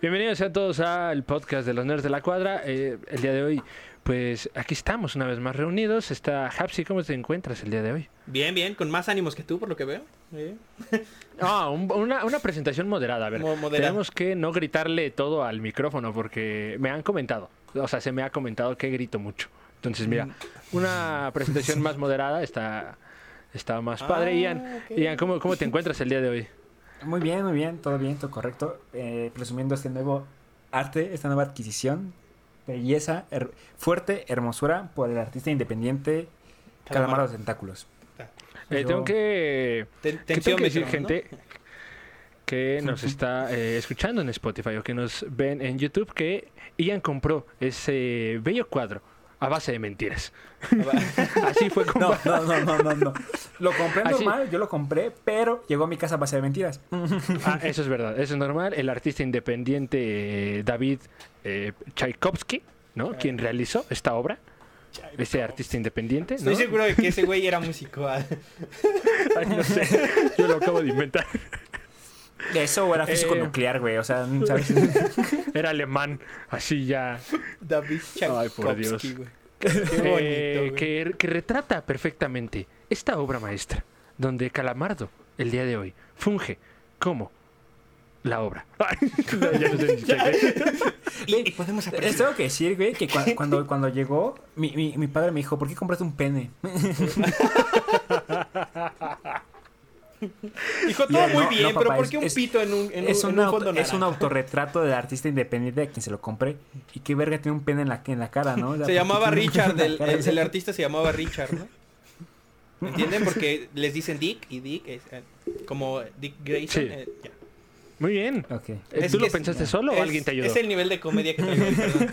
Bienvenidos a todos al podcast de los Nerds de la Cuadra. Eh, el día de hoy, pues aquí estamos una vez más reunidos. Está Hapsi, ¿cómo te encuentras el día de hoy? Bien, bien, con más ánimos que tú, por lo que veo. Ah, un- una, una presentación moderada. A ver, Mo- moderada. tenemos que no gritarle todo al micrófono porque me han comentado. O sea, se me ha comentado que grito mucho. Entonces, mira, una presentación más moderada está, está más padre. Ah, Ian. Ian ¿cómo, ¿cómo te encuentras el día de hoy? Muy bien, muy bien, todo bien, todo correcto. Eh, presumiendo este nuevo arte, esta nueva adquisición, belleza, her- fuerte, hermosura por el artista independiente Calamaro. De Tentáculos. Eh, Yo- tengo que Ten- ¿Qué tengo que decir, ¿no? gente que nos está eh, escuchando en Spotify o que nos ven en YouTube que Ian compró ese bello cuadro a base de mentiras. Así fue como... No, no, no, no, no, no. Lo compré Así- normal, yo lo compré, pero llegó a mi casa a base de mentiras. Ah, eso es verdad, eso es normal. El artista independiente eh, David eh, Tchaikovsky, ¿no? Quien realizó esta obra. Ese artista independiente, ¿no? Estoy seguro de que ese güey era músico. Ay, no sé, yo lo acabo de inventar. Eso era físico Eh. nuclear, güey, o sea, ¿sabes? Era alemán, así ya. David Ay, por Dios. Güey. Qué bonito, Eh, güey. que, que retrata perfectamente esta obra maestra, donde Calamardo, el día de hoy, funge como la obra. No, ya no sé. Y, podemos tengo que decir, güey, que cua- cuando, cuando llegó, mi, mi, mi padre me dijo, ¿por qué compraste un pene? Dijo todo muy no, bien, no, pero ¿por es- qué un es- pito en un, en es, un, un en un auto- fondo es un autorretrato del artista independiente a quien se lo compré. Y qué verga tiene un pene en la, en la cara, ¿no? O sea, Se ¿por llamaba Richard, el, el- el artista se llamaba Richard, ¿no? ¿Me entienden? Porque les dicen Dick y Dick es eh, como Dick Grayson. Sí. eh. Muy bien. Ok. Es ¿Tú que lo es- pensaste solo o Es- alguien te ayudó? Es el nivel de comedia que perdón.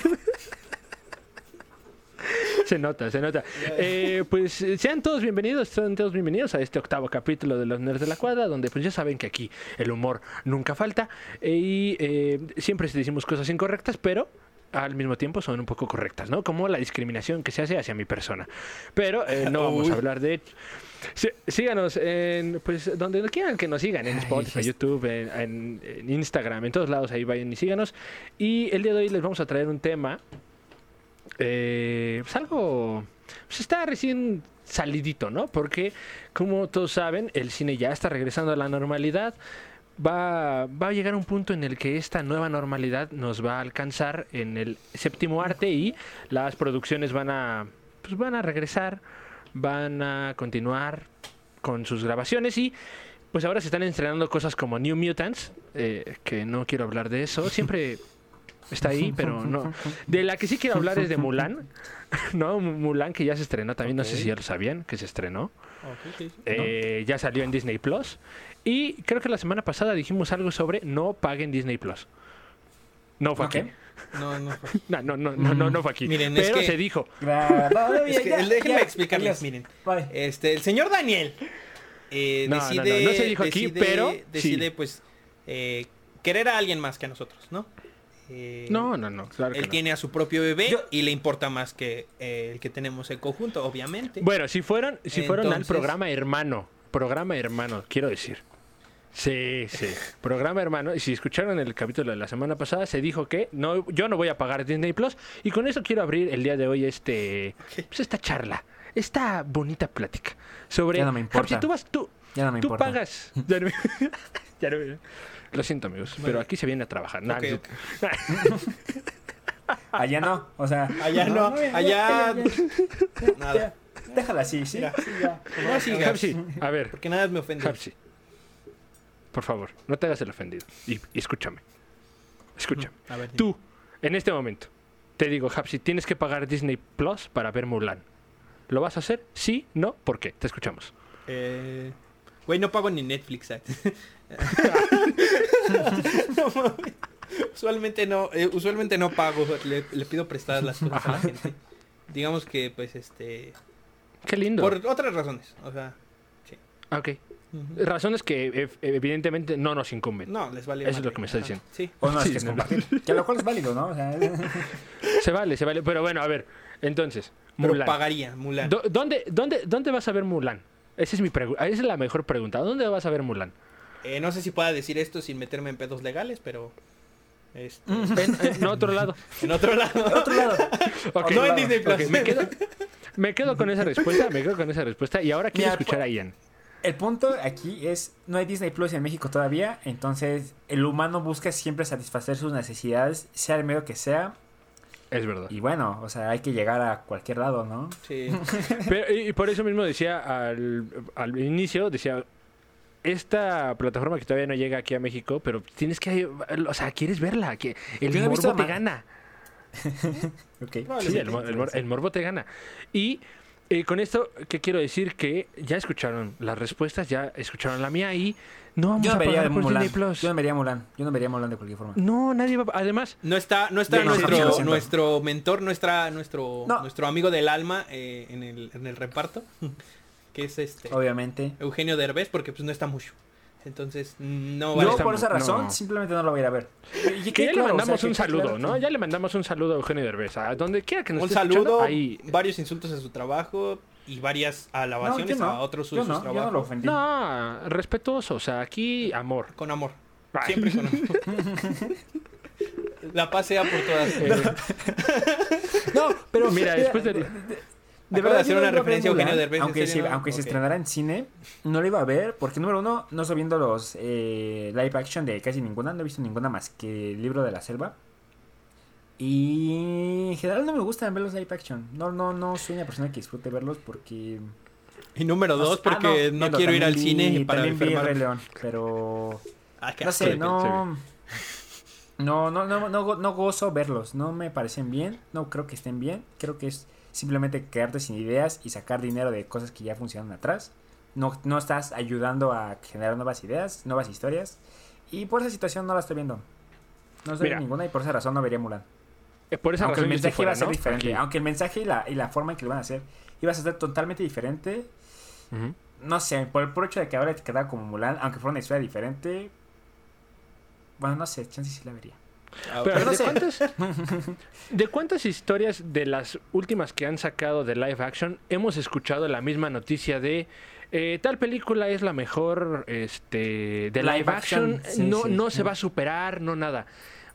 Se nota, se nota. Eh, pues eh, sean todos bienvenidos, sean todos bienvenidos a este octavo capítulo de Los Nerds de la Cuadra, donde pues ya saben que aquí el humor nunca falta eh, y eh, siempre decimos cosas incorrectas, pero al mismo tiempo son un poco correctas, ¿no? Como la discriminación que se hace hacia mi persona. Pero eh, no vamos Uy. a hablar de... Sí- síganos en, pues, donde quieran que nos sigan, en Ay, Spotify, es- YouTube, en, en- en Instagram, en todos lados, ahí vayan y síganos. Y el día de hoy les vamos a traer un tema eh, pues algo pues está recién salidito, ¿no? Porque como todos saben, el cine ya está regresando a la normalidad. Va, va a llegar un punto en el que esta nueva normalidad nos va a alcanzar en el séptimo arte y las producciones van a pues van a regresar, van a continuar con sus grabaciones y pues ahora se están estrenando cosas como New Mutants, eh, que no quiero hablar de eso, siempre está ahí, pero no. De la que sí quiero hablar es de Mulan, ¿no? Mulan que ya se estrenó también, no sé si ya lo sabían, que se estrenó. Eh, ya salió en Disney Plus. Y creo que la semana pasada dijimos algo sobre no paguen Disney Plus. No fue aquí. No, no. No, no, no, no, no, no fue aquí. Miren, es pero que- se dijo. Grabado, Es que, ya, déjenme ya, explicarles, miren. Bye. Este, el señor Daniel eh, No, decide, no, no se dijo aquí, decide- pero sí. decide, pues, eh, querer a alguien más que a nosotros, ¿no? Eh, No, no, no, claro que Él no. tiene a su propio bebé Yo- y le importa más que eh, el que tenemos en conjunto, obviamente. Bueno, si fueron, si fueron al Entonces- programa hermano, programa hermano, quiero decir. Sí, sí, programa hermano. Y si escucharon el capítulo de la semana pasada, se dijo que no, yo no voy a pagar Disney Plus. Y con eso quiero abrir el día de hoy este, pues esta charla, esta bonita plática sobre. Ya no me importa. Si tú vas, tú, Ya no me tú importa. pagas. Ya no me- ya no me- Lo siento, amigos, pero aquí se viene a trabajar. Nah. Allá no, o sea. Allá no, allá- Nada. Déjala así, sí. Mira. sí, ya. No Hapsi, a ver, porque nada me ofende. Hapsi, por favor, no te hagas el ofendido. Y, y escúchame. Escúchame. A ver, Tú, en este momento, te digo, Hapsi, tienes que pagar Disney Plus para ver Mulan. ¿Lo vas a hacer? ¿Sí? ¿No? ¿Por qué? Te escuchamos. Eh, Güey, no pago ni Netflix. No mames. usualmente no, eh, usualmente no pago. Le, le pido prestadas las cosas a la gente. Digamos que, pues, este, Qué lindo. por otras razones. O sea, Ah, Ok. ujú. Razones que evidentemente no nos incumben. no, les vale. Eso es lo que me estás Ajá, diciendo. Sí. O no, es Sí, que es no, compartir. Que lo cual es válido, ¿no? O sea, Se vale, se vale. Pero bueno, a ver, entonces, Pero Mulan. pagaría, Mulan. ¿Dónde, dónde, ¿Dónde vas a ver Mulan? Esa es, mi esa es la mejor pregunta. ¿Dónde vas a ver Mulan? Eh, no sé si pueda decir esto sin meterme en pedos legales, pero Este, En, en otro lado. en otro lado. Otro lado. No en Disney Plus. Me, quedo, me quedo con esa respuesta, me quedo con esa respuesta. Y ahora quiero Mira, escuchar a Ian. El punto aquí es, no hay Disney Plus en México todavía, entonces el humano busca siempre satisfacer sus necesidades, sea el medio que sea, Es verdad. y bueno, o sea, hay que llegar a cualquier lado, ¿no? Sí. Pero, y por eso mismo decía al, al inicio, decía, esta plataforma que todavía no llega aquí a México, pero tienes que, o sea, quieres verla, que el Yo morbo te gana. Ok. Sí, el, el el morbo te gana. Y eh, con esto, ¿qué quiero decir? Que ya escucharon las respuestas, ya escucharon la mía y no vamos Yo no a vería pagar por Mulan. Disney Plus. Yo no vería Mulan. Yo no vería Mulan de cualquier forma. No, nadie va. Además, No está, no está nuestro, 100%. nuestro mentor, nuestra, nuestro, No. nuestro amigo del alma eh, en, el, en el reparto, que es este Obviamente. Eugenio Derbez, porque pues no está mucho. Entonces, no Yo vale. está por esa razón no. simplemente no lo voy a ir a ver. Y que ya le claro, o sea, mandamos que un saludo, claro ¿no? Ya le mandamos un saludo a Eugenio Derbez. A donde quiera que nos Un esté saludo, ahí. varios insultos a su trabajo y varias No, alabaciones no. a otros yo sus no, yo trabajos. no lo ofendí. No, respetuoso, o sea, aquí amor. Con amor. Ay. Siempre con amor. La paz sea por todas. Eh, No, pero Mira, después de hacer yo una no iba a ver referencia a Eugenio Derbez, ¿en Aunque, serio? se, aunque se Ok. estrenara en cine, no lo iba a ver porque, número uno, no estoy viendo los eh, live action de casi ninguna. No he visto ninguna más que el libro de la selva. Y en general no me gustan ver los live action. No, no, no soy una persona que disfrute verlos porque... Y número dos, Ah, porque no, quiero ir al vi- cine para. Rey León, pero... Ah, qué No sé, de no... No, no, no, no, go- no gozo verlos, no me parecen bien, no creo que estén bien, creo que es simplemente quedarte sin ideas y sacar dinero de cosas que ya funcionan atrás. No, no estás ayudando a generar nuevas ideas, nuevas historias. Y por esa situación no la estoy viendo. No estoy Mira. viendo ninguna y por esa razón no vería Mulan. eh, por esa Aunque el razón mensaje fuera, iba a ser ¿no? diferente. Aquí. Aunque el mensaje y la, y la forma en que lo van a hacer iba a ser totalmente diferente. No sé, por el puro hecho de que ahora te queda como Mulan, aunque fuera una historia diferente. Bueno, no sé, chance sí la vería. Ah, Pero no ¿de, sé. cuántas, ¿de cuántas historias de las últimas que han sacado de live action hemos escuchado la misma noticia de eh, tal película es la mejor este, de live, Live action, action, sí, no, sí. no se va a superar, no nada?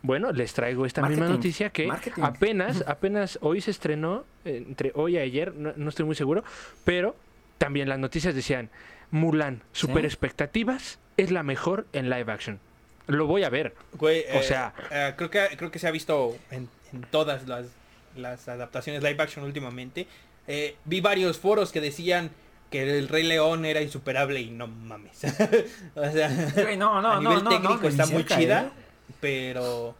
Bueno, les traigo esta misma noticia que marketing. apenas, apenas hoy se estrenó, entre hoy y ayer, no, no estoy muy seguro, pero también las noticias decían, Mulan, super expectativas, es la mejor en live action. Lo voy a ver. Güey, O eh, sea- eh, creo que creo que se ha visto en, en todas las, las adaptaciones live action últimamente. Eh, vi varios foros que decían que el Rey León era insuperable y no mames. o sea, Güey, no, no, a nivel no, técnico está muy chida, pero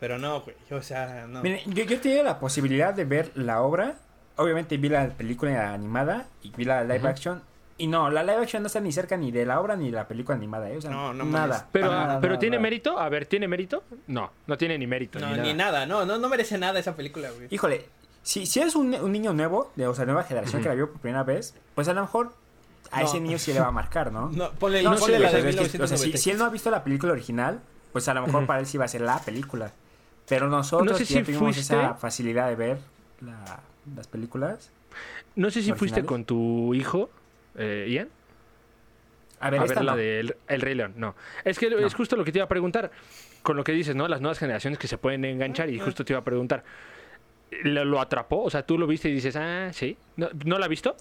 pero no, güey. O sea, no. Miren, yo, yo tenía la posibilidad de ver la obra. Obviamente vi la película animada y vi la live action. Y no, la live action no está ni cerca ni de la obra ni de la película animada, ¿eh? O sea, No, no nada. mames. Pero, Nada, pero nada, ¿tiene nada. mérito? A ver, ¿tiene mérito? No, no tiene ni mérito. no, ni ni nada. nada, no, no, no merece nada esa película, güey. Híjole, si, si eres un, un niño nuevo, de, o sea, nueva generación que la vio por primera vez, pues a lo mejor a No. ese niño sí le va a marcar, ¿no? No, ponle, No, ponle sí, la o sea, de o sea, si, 1990. si él no ha visto la película original, pues a lo mejor Ujú. para él sí va a ser la película. Pero nosotros No sé que ya si tuvimos fuiste- esa facilidad de ver la- las películas. No sé si fuiste con tu hijo, eh, Ian, A ver, a esta ver la no. de el, El Rey León. No. Es que No. es justo lo que te iba a preguntar. Con lo que dices, ¿no? Las nuevas generaciones que se pueden enganchar. Y justo te iba a preguntar. ¿Lo, lo atrapó? O sea, tú lo viste y dices, ah, sí. ¿No, ¿no la has visto?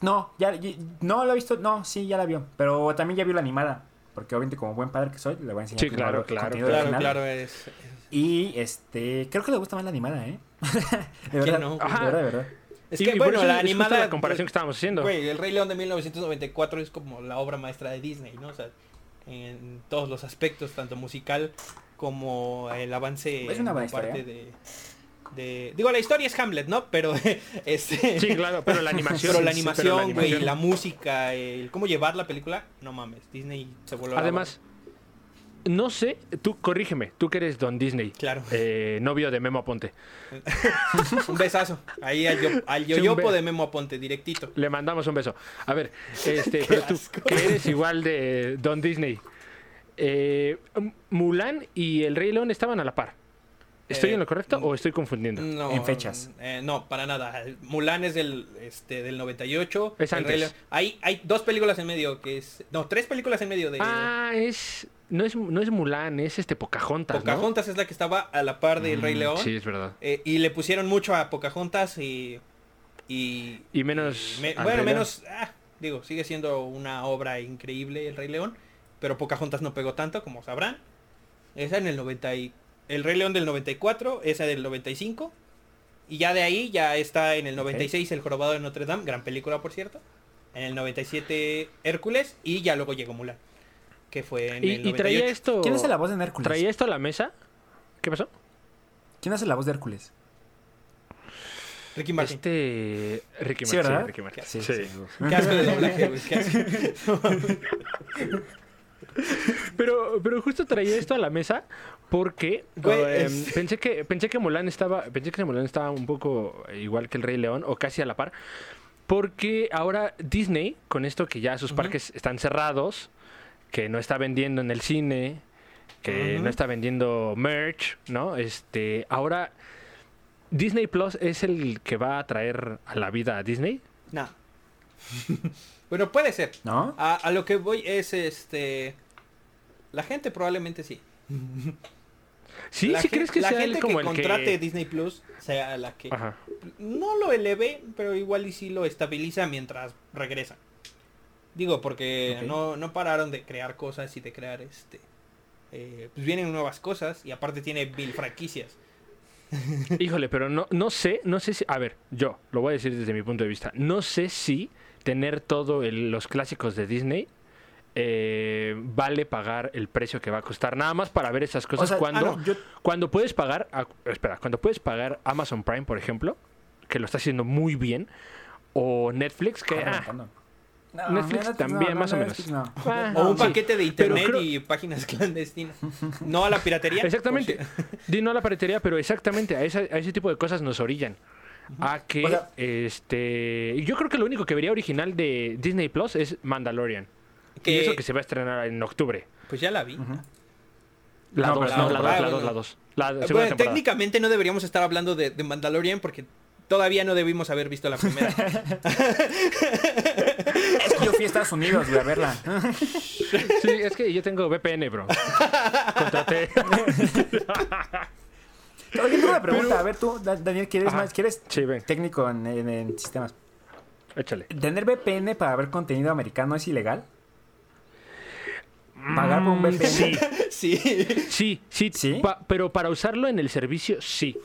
No, ya, ya- no lo he visto, no, sí, ya la vio. Pero también ya vio la animada. Porque obviamente como buen padre que soy, le voy a enseñar Sí, claro, claro, Claro, claro, es. es- Y este, creo que le gusta más la animada, ¿eh? de ¿Quién verdad, no? de verdad, de verdad. Es Y- que y bueno, la es animada. la comparación que estábamos haciendo. Güey, el Rey León de 1994 es como la obra maestra de Disney, ¿no? O sea, en todos los aspectos, tanto musical como el avance Es una buena en parte historia. de, de- Digo, la historia es Hamlet, ¿no? Pero este... Sí, claro, pero la animación. Pero la sí, animación, la güey, animación. la música, el cómo llevar la película, no mames, Disney se la Además, no sé, tú corrígeme, tú que eres Don Disney. Claro, eh, novio de Memo Aponte. un besazo. Ahí al, yo- yoyopo de Memo Aponte, directito. Le mandamos un beso. A ver, este, pero tú, asco. que eres igual de Don Disney. Eh, Mulan y el Rey León estaban a la par. ¿Estoy Eh, en lo correcto o estoy confundiendo? No, En fechas. eh, no, para nada. Mulan es del, este, del 98. Es El antes. Rey León- Hay, hay dos películas en medio que es... No, tres películas en medio de... Ah, es. No es, no es Mulan, es este Pocahontas, ¿no? Pocahontas es la que estaba a la par del Rey Mm, León. Sí, es verdad. Eh, y le pusieron mucho a Pocahontas y... y Y menos... me- bueno, menos... ah, digo, sigue siendo una obra increíble el Rey León. Pero Pocahontas no pegó tanto, como sabrán. Esa en el 90 y... El Rey León del 94, esa del 95. Y ya de ahí ya está en el 96 El Jorobado de Notre Dame, gran película por cierto. En el 97 Hércules y ya luego llegó Mulan. Que fue en Y, el y traía 98. esto... ¿Quién hace la voz de Hércules? ¿Traía esto a la mesa? ¿Qué pasó? ¿Quién hace la voz de Hércules? Ricky Martin. Este... Ricky Sí, Martin. ¿verdad? Ricky Martin. Sí, Sí. sí. Qué asco de doblaje, güey. qué asco. Pero, pero justo traía esto a la mesa porque Güey, eh, es- pensé que pensé que Mulan estaba pensé que Mulan estaba un poco igual que el Rey León o casi a la par porque ahora Disney con esto que ya sus parques están cerrados que no está vendiendo en el cine que no está vendiendo merch no este ahora Disney Plus es el que va a traer a la vida a Disney No. bueno, puede ser. ¿No? A, a lo que voy es este. La gente probablemente sí. sí la sí crees que la sea gente como que el contrate que Disney Plus sea la que Ajá. no lo eleve, pero igual y sí lo estabiliza mientras regresa. Digo, porque no, no pararon de crear cosas y de crear este. eh, pues vienen nuevas cosas y aparte tiene mil franquicias. Híjole, pero no, no sé, no sé si. A ver, yo lo voy a decir desde mi punto de vista. No sé si tener todos los clásicos de Disney eh, vale pagar el precio que va a costar. Nada más para ver esas cosas O sea, cuando, ah, no, yo- cuando puedes pagar. espera, cuando puedes pagar Amazon Prime, por ejemplo, que lo está haciendo muy bien, o Netflix, que. Ah, ah. No, Netflix no, también, no, más o Netflix menos. no. ah, O un sí. paquete de internet creo- y páginas clandestinas. No a la piratería. Exactamente. Di no a la piratería, pero exactamente a, esa- a ese tipo de cosas nos orillan. A que, O sea- este. y Yo creo que lo único que vería original de Disney Plus es Mandalorian. Y eso que se va a estrenar en octubre. Pues ya la vi. La No, 2, pero no, no, la 2, ah, la bueno. 2, la 2. La segunda Bueno, temporada. técnicamente no deberíamos estar hablando de, de Mandalorian porque todavía no debimos haber visto la primera. Yo fui a Estados Unidos, güey, a verla. Sí, es que yo tengo VPN, bro. Contraté. Oye, tengo una pregunta. A ver, tú, Da- Daniel, ¿quieres, Ajá. más, ¿quieres Sí, técnico en, en- en sistemas? échale. ¿Tener VPN para ver contenido americano es ilegal? ¿Pagar por un Mm, VPN? Sí, sí. sí, sí. ¿Sí? pa- pero para usarlo en el servicio, sí.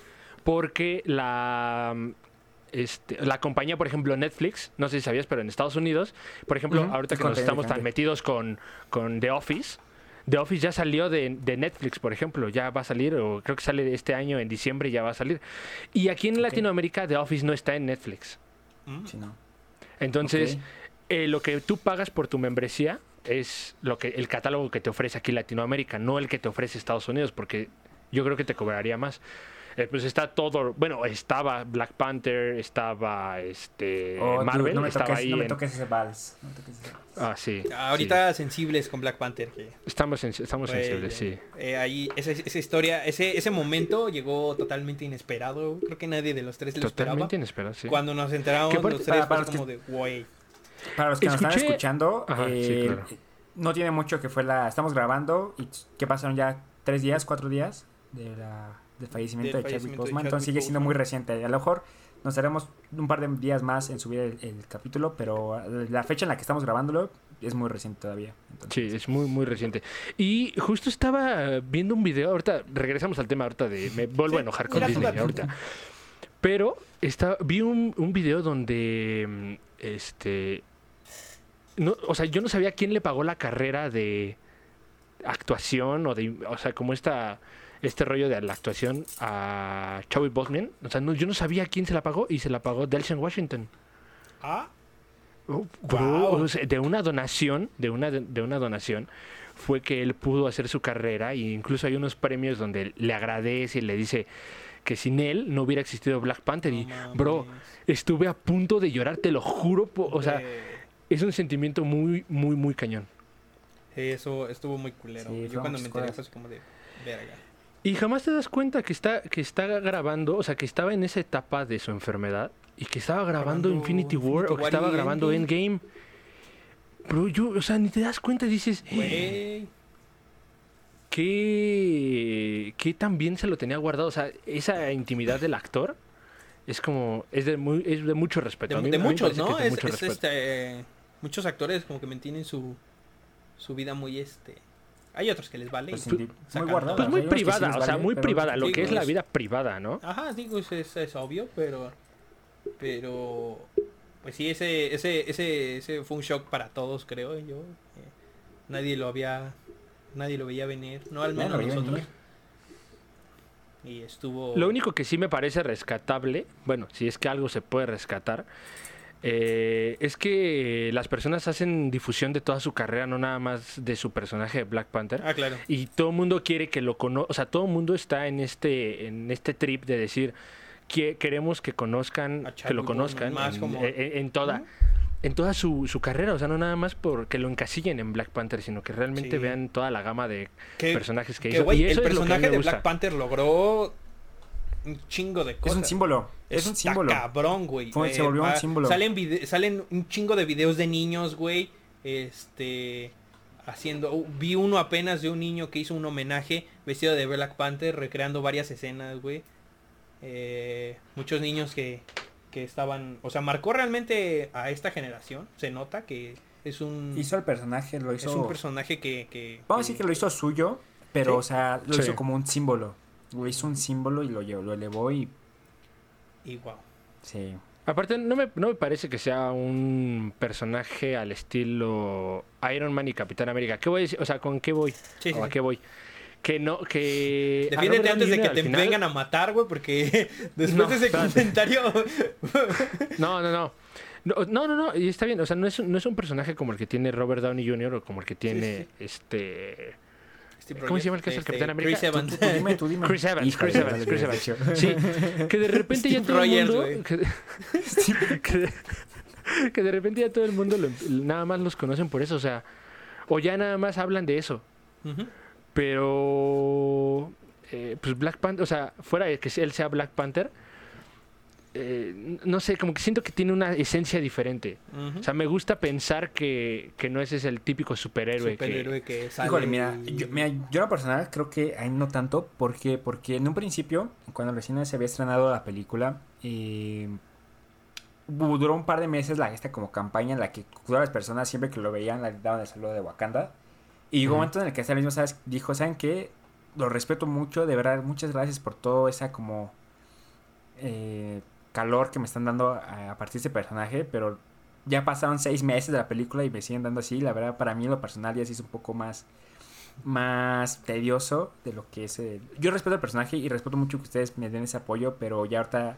Porque la. Este, la compañía, por ejemplo, Netflix, no sé si sabías, pero en Estados Unidos, por ejemplo, ahorita es que nos estamos tan metidos con, con The Office, The Office ya salió de, de Netflix, por ejemplo, ya va a salir, o creo que sale este año en diciembre, ya va a salir. Y aquí en Latinoamérica, The Office no está en Netflix. Mm. Sí, no. Entonces, eh, lo que tú pagas por tu membresía es lo que el catálogo que te ofrece aquí Latinoamérica, no el que te ofrece Estados Unidos, porque yo creo que te cobraría más. Eh, pues está todo, bueno, estaba Black Panther, estaba este Oh, dude, Marvel, no me estaba toques, ahí no me toques ese vals. No me toques ese vals. Ah, sí. Ahorita sensibles con Black Panther. que estamos en- estamos sensibles, sí. eh, ahí, esa, esa historia, ese, ese momento llegó totalmente inesperado. Creo que nadie de los tres lo esperaba. Totalmente inesperado, sí. Cuando nos enteramos los tres, para- para como de, güey. Para los que nos están escuchando, Ajá, sí, eh, claro. no tiene mucho que fue la... Estamos grabando y que pasaron ya tres días, cuatro días de la, del fallecimiento Del de Chadwick Boseman. Entonces sigue siendo Boseman. muy reciente. A lo mejor nos haremos un par de días más en subir el, el capítulo, pero la fecha en la que estamos grabándolo es muy reciente todavía. Entonces, Sí, es muy, muy reciente. Y justo estaba viendo un video, ahorita regresamos al tema ahorita de, me vuelvo a enojar con Disney ahorita. Pero está, vi un, un video donde, este, no, o sea, yo no sabía quién le pagó la carrera de actuación o de, o sea, como esta, este rollo de la actuación a Chadwick Boseman. O sea, no, yo no sabía quién se la pagó y se la pagó Delson Washington. Ah, Oh, bro, Guau. o sea, de una donación, de una, de una donación, fue que él pudo hacer su carrera e incluso hay unos premios donde le agradece y le dice que sin él no hubiera existido Black Panther. y, bro, estuve a punto de llorar, te lo juro. po- o sea, Eh, es un sentimiento muy, muy, muy cañón. eso estuvo muy culero. Sí, Yo cuando me enteré fue así como de, verga. Y jamás te das cuenta que está, que está grabando, o sea, que estaba en esa etapa de su enfermedad y que estaba grabando, Grabando Infinity War Infinity o que War estaba y grabando Endgame. Endgame. Bro, yo, o sea, ni te das cuenta, dices, Güey. qué, qué tan bien se lo tenía guardado. O sea, esa intimidad del actor es como, es de, muy, es de mucho respeto. De, A mí- de muchos, ¿no? es de Es, mucho es, respeto. este, muchos actores como que mantienen su, su vida muy este. Hay otros que les vale. Pues, y muy guardada. Pues muy sí privada, o sea, vale, muy privada, lo que es la pues- vida privada, ¿no? Ajá, digo, es, es, es obvio, pero. Pero. Pues sí, ese, ese, ese, ese fue un shock para todos, creo yo. Eh, nadie lo había. Nadie lo veía venir, no al No, menos veía nosotros. venir. Y estuvo. Lo único que sí me parece rescatable, bueno, si es que algo se puede rescatar, eh, es que las personas hacen difusión de toda su carrera, no nada más de su personaje de Black Panther. Ah, claro. Y todo el mundo quiere que lo conozca, o sea, todo el mundo está en este, en este trip de decir que queremos que conozcan, que lo conozcan más en, como- en- en toda, en toda su, su carrera, o sea, no nada más porque lo encasillen en Black Panther, sino que realmente Sí. vean toda la gama de Que, personajes que, que, hizo. y eso el es lo que personaje me de. Black Panther logró un chingo de Es cosas. un símbolo. Es un símbolo. cabrón, güey. Fue- se Eh, volvió un va- símbolo. Salen, vide- salen un chingo de videos de niños, güey. Este. Haciendo. vi uno apenas de un niño que hizo un homenaje vestido de Black Panther, recreando varias escenas, güey. Eh, muchos niños que, que estaban. O sea, marcó realmente a esta generación. Se nota que es un. Hizo el personaje, lo es hizo. un personaje que. que- Vamos a decir que lo hizo suyo, pero, Sí. o sea, lo Sí. hizo como un símbolo. Lo hizo un símbolo y lo, lo elevó y. Y wow. Sí. Aparte, no me, no me parece que sea un personaje al estilo Iron Man y Capitán América. ¿Qué voy a decir? O sea, ¿con qué voy? Sí, sí, ¿O a qué voy? Que no, que... a Defiéndete antes de que te final- vengan a matar, güey, porque después No, de ese espérate. comentario. No, no, no. No, no, no, no, y está bien, o sea, no es, un- no es un personaje como el que tiene Robert Downey Jr. o como el que tiene este... Steve ¿Cómo se llama el que es el Capitán América? Chris Tú- Evans. Tú dime, tú dime. Chris Evans, Chris Evans, Chris Evans. Sí, que de repente ya todo el mundo... Que, que de, que de repente ya todo el mundo lo- nada más los conocen por eso, o sea, o ya nada más hablan de eso. Pero, eh, pues Black Panther, o sea, fuera de que él sea Black Panther, eh, no sé, como que siento que tiene una esencia diferente. O sea, me gusta pensar que, que no ese es el típico superhéroe. superhéroe que, sale Híjole, mira, y- yo, mira, yo en lo personal creo que ahí no tanto, porque, porque en un principio, cuando recién se había estrenado la película, eh, duró un par de meses la esta como campaña en la que todas las personas siempre que lo veían le daban el saludo de Wakanda. Y llegó un Ujú. momento en el que hasta mismo ¿sabes? dijo, ¿saben qué? Lo respeto mucho, de verdad, muchas gracias por todo esa como eh, calor que me están dando a, a partir de este personaje, pero ya pasaron seis meses de la película y me siguen dando así. La verdad, para mí en lo personal ya sí es un poco más, más tedioso de lo que es. el- Yo respeto al personaje y respeto mucho que ustedes me den ese apoyo, pero ya ahorita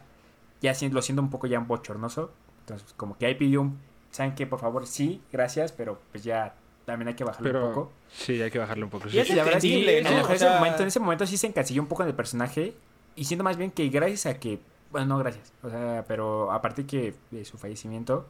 ya lo siento un poco ya bochornoso. Entonces, como que ahí pidió un. ¿Saben qué? Por favor, sí, gracias, pero pues ya también hay que bajarlo Pero un poco. sí, hay que bajarle un poco. Y sí, es. Y la verdad es que en, ¿no? O ese momento, en ese momento sí se encasilló un poco en el personaje. Y siento más bien que gracias a que. Bueno, no gracias. O sea, pero aparte que de su fallecimiento.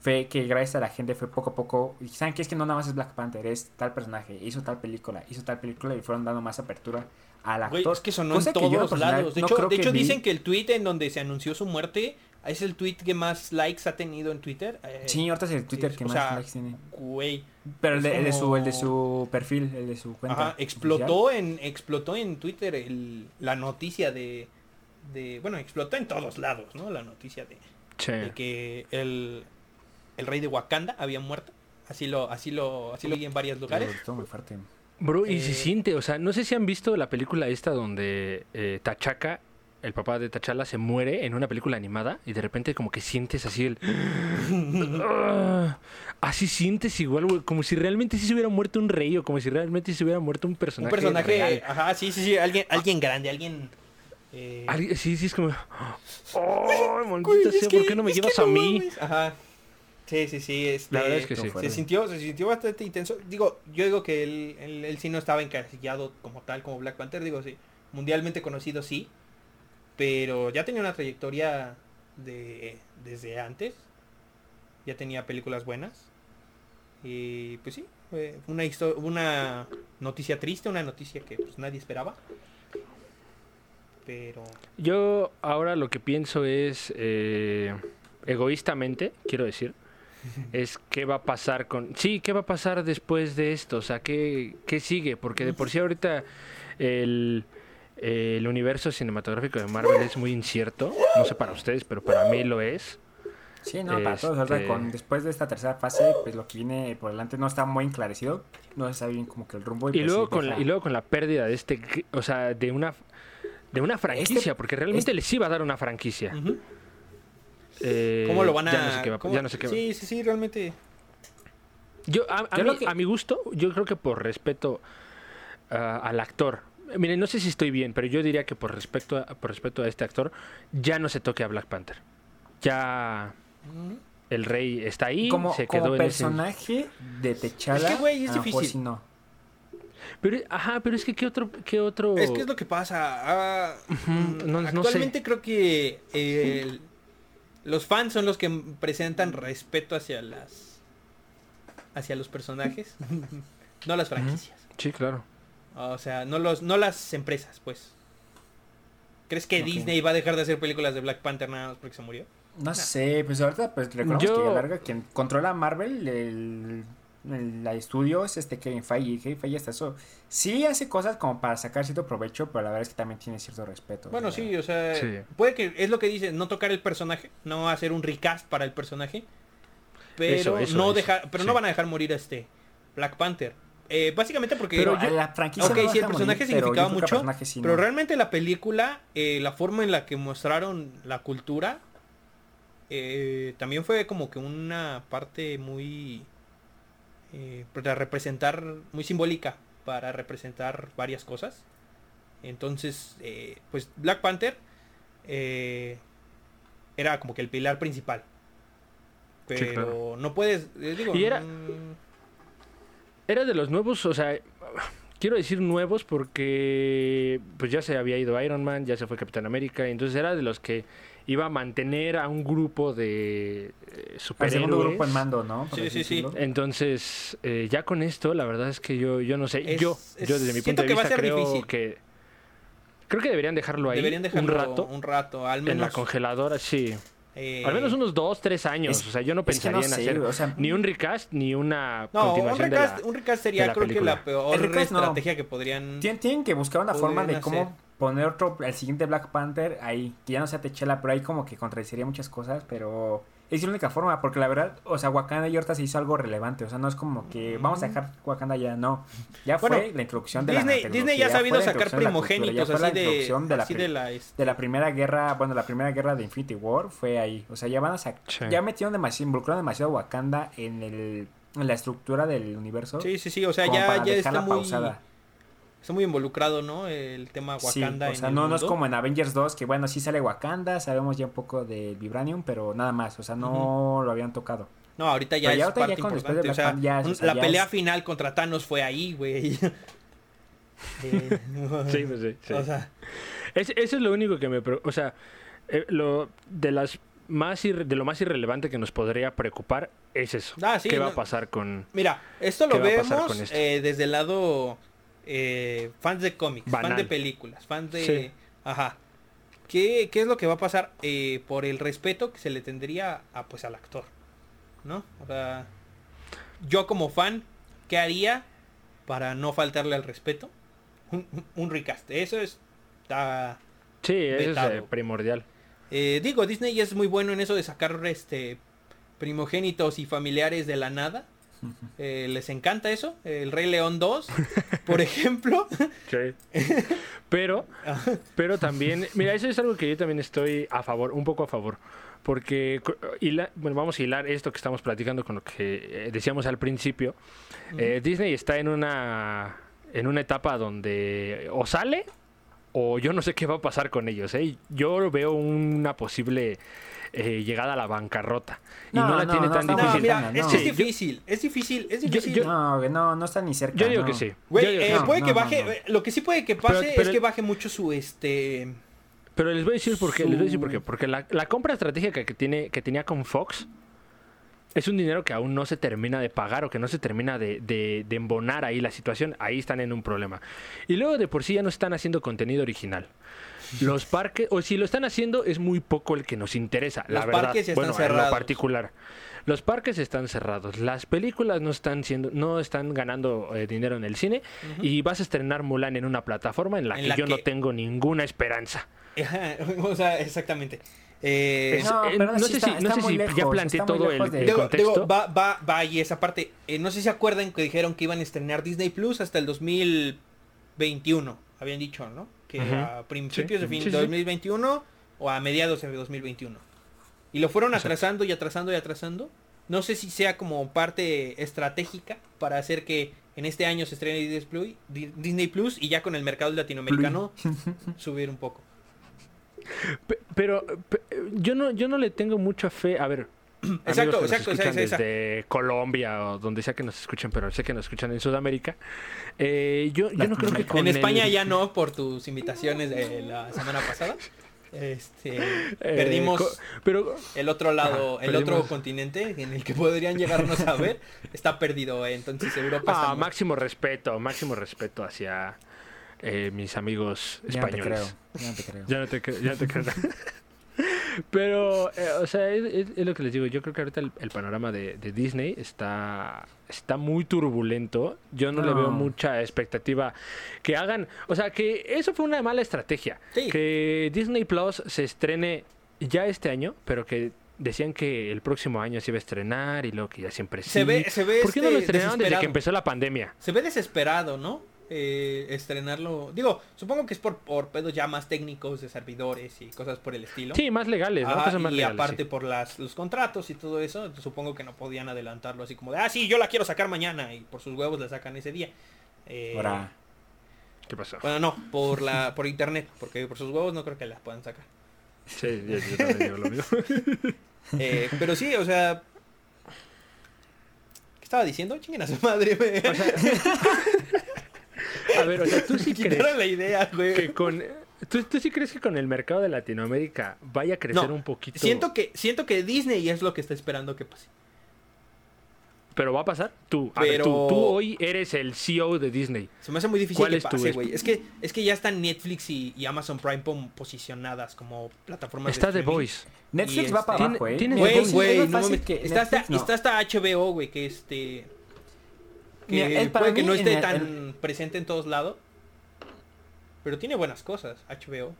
Fue que gracias a la gente fue poco a poco. Y saben que es que no nada más es Black Panther, es tal personaje, hizo tal película, hizo tal película y fueron dando más apertura al actor. Güey, es que sonó en todos personal lados. De no hecho, de que hecho vi. dicen que el tweet en donde se anunció su muerte es el tweet que más likes ha tenido en Twitter. Eh, Sí, ahorita es el Twitter sí, que más sea, likes tiene. Güey. Pero el de, el de su, el de su perfil, el de su cuenta. Ajá, oficial. explotó en explotó en Twitter el- la noticia de, de bueno, explotó en todos lados, ¿no? La noticia de, Sí. de que el, el rey de Wakanda había muerto. Así lo así lo así lo vi en varios lugares. Estuvo muy fuerte. Bro, y Eh, se siente, o sea, no sé si han visto la película esta donde eh, Tachaca, el papá de T'Challa, se muere en una película animada y de repente como que sientes así el... Ah, así sientes igual, güey, como si realmente sí se hubiera muerto un rey o como si realmente se hubiera muerto un Un personaje. personaje, real. ajá, sí, sí, sí, alguien alguien grande, alguien eh, Sí, sí, es como... ¡Oh, maldita sea! que- ¿Por qué no me llevas a mí? mames. Ajá. Sí, sí, sí. Este, La verdad es que sí. Se sintió, se sintió bastante intenso. Digo, yo digo que él, él, él sí no estaba encasillado como tal, como Black Panther. Digo, sí. Mundialmente conocido, sí. Pero ya tenía una trayectoria de desde antes. Ya tenía películas buenas. Y pues sí, fue una, una noticia triste, una noticia que pues, nadie esperaba. Pero... Yo ahora lo que pienso es, eh, egoístamente, quiero decir, es qué va a pasar con... Sí, qué va a pasar después de esto, o sea, qué, qué sigue, porque de por sí ahorita el, el universo cinematográfico de Marvel es muy incierto, no sé para ustedes, pero para mí lo es. Sí, no, para todos. ahorita Este- con, después de esta tercera fase, pues lo que viene por delante no está muy enclarecido. No se sabe bien como que el rumbo. Y pues, luego, con la, y luego con la pérdida de este, o sea, de una, de una franquicia, Este- porque realmente este- les iba a dar una franquicia. Eh, ¿Cómo lo van a...? Ya no sé qué va, cómo- ya no sé qué va- Sí, sí, sí, realmente... Yo, a, a Yo mí- lo que- a mi gusto, yo creo que por respeto ah, al actor. Miren, no sé si estoy bien, pero yo diría que por respeto a, por respeto a este actor, ya no se toque a Black Panther. Ya Ujú. el rey está ahí, como, se como quedó en ese... personaje de Techala. Es que, güey, es a lo mejor difícil. sí no. Pero, ajá, pero es que qué otro, qué otro. Es que es lo que pasa. ah, mm, no- no sé. actualmente creo que eh, el- los fans son los que presentan respeto hacia las hacia los personajes, no las franquicias. Sí, claro. O sea, no los no las empresas, pues. ¿Crees que. Disney va a dejar de hacer películas de Black Panther nada más porque se murió? No sé, pues ahorita pues recordemos Yo- que larga quien controla Marvel, el, el, la estudio es este Kevin Feige. y Kevin Feige hasta eso. Sí hace cosas como para sacar cierto provecho, pero la verdad es que también tiene cierto respeto. Bueno, sí, o sea, Sí. puede que es lo que dice, no tocar el personaje, no hacer un recast para el personaje, pero Eso, eso, no eso, dejar, pero no van a dejar morir a este Black Panther. Eh, básicamente porque Pero yo- la franquicia no sí, el personaje morir, pero significaba que mucho, el personaje sí pero no. realmente la película, eh, la forma en la que mostraron la cultura, eh, también fue como que una parte muy eh, para representar, muy simbólica para representar varias cosas. Entonces, eh, pues Black Panther eh, era como que el pilar principal. Pero Sí, claro. no puedes, digo, Y era- mm, Era de los nuevos, o sea, quiero decir nuevos porque pues ya se había ido Iron Man, ya se fue Capitán América, y entonces era de los que iba a mantener a un grupo de eh, superhéroes. segundo grupo en mando, ¿no? Por Sí, sí, sí. Entonces, eh, ya con esto, la verdad es que yo, yo no sé. Es- yo, es- yo desde mi punto de vista creo difícil. que creo que deberían dejarlo ahí deberían dejarlo un rato un rato, al en la menos congeladora, sí. eh, Al menos unos dos, tres años. es- o sea, yo no Es que pensaría no en sé, hacer o sea, ni un recast ni una No, un continuación recast, de la... un recast sería creo que la peor El no. estrategia que podrían... Tien- tienen que buscar una forma de cómo hacer. Poner otro, el siguiente Black Panther ahí, que ya no sea Techela, pero ahí como que contradeciría muchas cosas, pero es la única forma, porque la verdad, o sea, Wakanda y ahorita se hizo algo relevante, o sea, no es como que vamos a dejar Wakanda ya, no. Ya Bueno, fue la introducción de Disney, la Disney ya ha sabido la sacar introducción de la cultura, primogénitos la así de, introducción de la, así de la... de la primera guerra, bueno, la primera guerra de Infinity War fue ahí, o sea, ya van a sacar, Sí. ya metieron demasiado, involucraron demasiado a Wakanda en el en la estructura del universo. Sí, sí, sí, o sea, como ya, para ya está muy, pausada. Está muy involucrado, ¿no? El tema Sí, Wakanda o sea, en no, el no es como en Avengers 2, que bueno, sí sale Wakanda, sabemos ya un poco de Vibranium, pero nada más, o sea, no lo habían tocado. No, ahorita ya Pero ya es ahorita parte con- después de importante. O sea, ya es- un- o sea, la ya pelea es- final contra Thanos fue ahí, güey. Eh, Sí, pues sí, sí. O sea, Es- eso es lo único que me... pre- O sea, eh, lo, de, las más de lo más irrelevante que nos podría preocupar es eso. Ah, sí, ¿Qué va a pasar con... mira, esto ¿Qué lo vemos esto? eh, desde el lado eh, fans de cómics, fans Banal. de películas, fans de... Sí. Ajá. ¿Qué, ¿Qué es lo que va a pasar eh, por el respeto que se le tendría a, pues, al actor? ¿No? O sea, yo como fan, ¿qué haría para no faltarle al respeto? Un, un- recast. Eso es... está- Sí, eso es Vetado. eh, primordial. Eh, digo, Disney es muy bueno en eso de sacar este primogénitos y familiares de la nada. Eh, les encanta eso. El Rey León 2, por ejemplo. Sí. Pero, pero también, mira, eso es algo que yo también estoy a favor, un poco a favor. Porque, bueno, vamos a hilar esto que estamos platicando con lo que eh, decíamos al principio. Eh, Disney está en una, en una etapa donde o sale o yo no sé qué va a pasar con ellos. ¿eh? Yo veo una posible eh, llegada a la bancarrota. Y no, No, la no, tiene no, tan difícil. mira, no, es no. que Sí, es yo- difícil, es difícil, es difícil. yo- No, no, no está ni cerca. Yo digo no. que sí. Güey, eh, puede No, que baje, no. lo que sí puede que pase pero es que baje mucho su este Pero les voy a decir por qué, les voy a decir por qué. Porque la, la compra estratégica que, tiene, que tenía con Fox es un dinero que aún no se termina de pagar o que no se termina de, de, de embonar ahí la situación. Ahí están en un problema. Y luego de por sí ya no están haciendo contenido original. Los parques, o si lo están haciendo, es muy poco el que nos interesa, la Los verdad. parques están bueno, en lo cerrados. particular. Los parques están cerrados, las películas no están siendo, no están ganando eh, dinero en el cine y vas a estrenar Mulan en una plataforma en la En que la yo no tengo ninguna esperanza. O sea, exactamente. Eh, No, pero no sí sé está- si, no sé si ya lejos, planteé todo el, lejos de- el Digo, contexto. digo, va, va, va ahí esa parte. Eh, no sé si se acuerdan que dijeron que iban a estrenar Disney Plus hasta el 2021. Habían dicho, ¿no? Que a principios Sí, de fin sí, sí. 2021 o a mediados de 2021. Y lo fueron atrasando y atrasando y atrasando. No sé si sea como parte estratégica para hacer que en este año se estrene Disney Plus, y ya con el mercado latinoamericano subir un poco. Pe- Pero pe- yo no, yo no le tengo mucha fe. A ver. Exacto, que nos exacto, escuchan esa- desde Colombia o donde sea que nos escuchen, pero sé que nos escuchan en Sudamérica. eh, yo, yo no creo que con en España el- ya no por tus invitaciones de la semana pasada. Este, eh, perdimos pero el otro lado, Ajá, el perdimos. otro continente en el que podrían llegarnos a ver, está perdido, eh, entonces Europa está ah, muerta. máximo respeto, máximo respeto hacia eh, mis amigos españoles. creo. Ya no te creo. Ya no te, cre- ya no te creo. Pero, eh, o sea, es, es- es lo que les digo. Yo creo que ahorita el, el panorama de, de Disney está, está muy turbulento. Yo no, le No. veo mucha expectativa que hagan. O sea, que eso fue una mala estrategia. Sí. Que Disney Plus se estrene ya este año, pero que decían que el próximo año se iba a estrenar y luego que ya siempre sí. Se ve, se ve ¿Por qué no lo este, estrenaron desde que empezó la pandemia? Se ve desesperado, ¿no? Eh, estrenarlo. Digo, supongo que es por, por pedos ya más técnicos de servidores y cosas por el estilo. Sí, más legales, ¿no? Ajá, Cosas más y legales, aparte sí. por las, los contratos y todo eso, supongo que no podían adelantarlo así como de, ah, sí, yo la quiero sacar mañana y por sus huevos la sacan ese día. Eh, Ahora, ¿Qué pasó? Bueno, no, por la por internet, porque por sus huevos no creo que la puedan sacar. Sí, yo, yo también digo lo mismo. Eh, pero sí, o sea... ¿Qué estaba diciendo? Chinguen a su madre, güey. A ver, o sea, ¿tú sí crees quitaron la idea, güey. que con... ¿tú, tú sí crees que con el mercado de Latinoamérica vaya a crecer No, un poquito? Siento que, siento que Disney es lo que está esperando que pase. Pero va a pasar. Tú, a ver, Pero- tú, tú hoy eres el CEO de Disney. Se me hace muy difícil ¿Cuál que es pase, güey. Es que, es que ya están Netflix y, y Amazon Prime pom- posicionadas como plataformas Está de The. Voice. Netflix y va este- para abajo, ¿eh? Güey, es güey, no Está, no. está hasta HBO, güey, que este... Que Mira, para puede que no esté el- tan el- presente en todos lados. Pero tiene buenas cosas, HBO.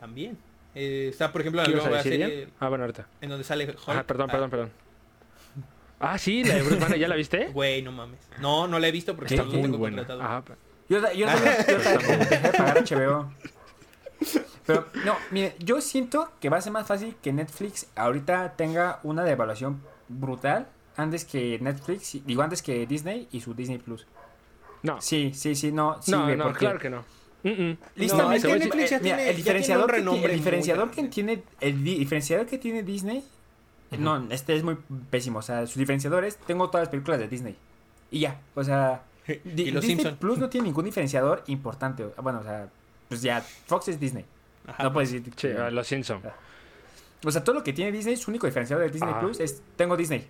También. Eh, está, por ejemplo, la ¿Qué ibas a nueva serie? Ah, bueno, ahorita. en donde sale Hulk. Ah, perdón, Ah, perdón, perdón. Ah, sí, la de Bruce Banner, ¿ya la viste? Güey, no mames. No, no la he visto porque Está no muy tengo buena. Ajá, pa- Yo, yo, también- yo también dejé de pagar HBO. Pero, no, mire, yo siento que va a ser más fácil que Netflix ahorita tenga una devaluación brutal antes que Netflix, digo antes que Disney y su Disney Plus. No, Sí, sí, sí, no, sí, no, no, porque claro que no. Mm, mm. Listo, No, es es que Netflix ya eh, mira, tiene- el ya diferenciador, tiene un que el diferenciador que tiene el di- diferenciador que tiene Disney no, este es muy pésimo, o sea, sus diferenciadores tengo todas las películas de Disney y ya, o sea, Y los Disney Simpson. Plus no tiene ningún diferenciador importante, bueno, o sea, pues ya Fox es Disney. Ajá. No puedes decir. A los Simpson. O sea, todo lo que tiene Disney, su único diferenciador de Disney Ajá. Plus es tengo Disney.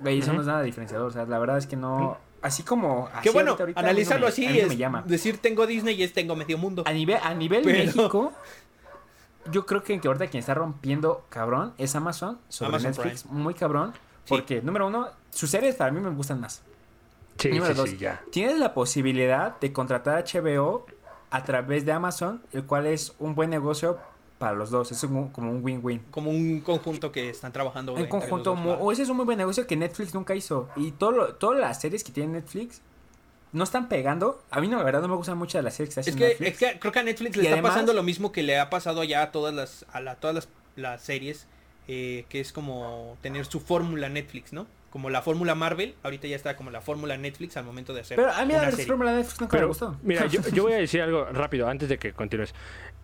Güey, eso Ujú. no es nada diferenciador, o sea, la verdad es que no así como así Qué bueno, ahorita, a me- así a es me llama. decir tengo Disney y es tengo medio mundo. A nivel, a nivel Pero- México, yo creo que ahorita quien está rompiendo cabrón es Amazon sobre Amazon Netflix, muy cabrón. Porque, número uno, sus series para mí me gustan más. Sí, número sí, dos, sí, ya. tienes la posibilidad de contratar HBO a través de Amazon, el cual es un buen negocio para los dos. Es un- como un win-win. Como un conjunto que están trabajando. En entre conjunto, los dos o ese es un muy buen negocio que Netflix nunca hizo. Y todo lo- todas las series que tiene Netflix no están pegando. A mí, no, la verdad, no me gustan mucho de las series que está Es que, Netflix. es que creo que a Netflix le Y está además- pasando lo mismo que le ha pasado ya a todas las, a la, todas las, las series, eh, que es como tener su fórmula Netflix, ¿no? Como la fórmula Marvel, ahorita ya está como la fórmula Netflix al momento de hacer Pero a mí la serie. fórmula Netflix nunca me Pero, gustó. mira, yo, yo voy a decir algo rápido antes de que continúes.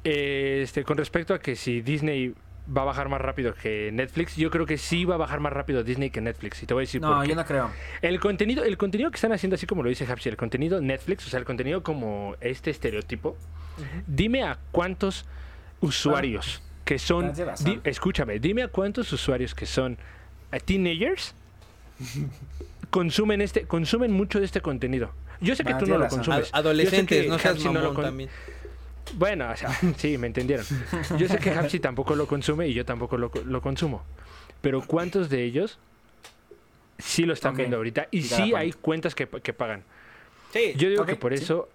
Eh, Este, con respecto a que si Disney va a bajar más rápido que Netflix, yo creo que sí va a bajar más rápido Disney que Netflix. Y te voy a decir No, por qué. yo no creo. El contenido, el contenido que están haciendo, así como lo dice Hapsi, el contenido Netflix, o sea, el contenido como este estereotipo, dime a cuántos usuarios que son, di- escúchame, dime a cuántos usuarios que son eh, teenagers consumen este, consumen mucho de este contenido. Yo sé que tú no lo razón. consumes. Ad- adolescentes, Yo sé que no seas Hapsi no lo mamón también. Bueno, o sea, sí, me entendieron. Yo sé que Hapsi tampoco lo consume y yo tampoco lo, lo consumo. Pero ¿cuántos de ellos Sí lo están viendo ahorita. Y sí hay cuentas que, que pagan. Sí, Yo digo que por sí. eso,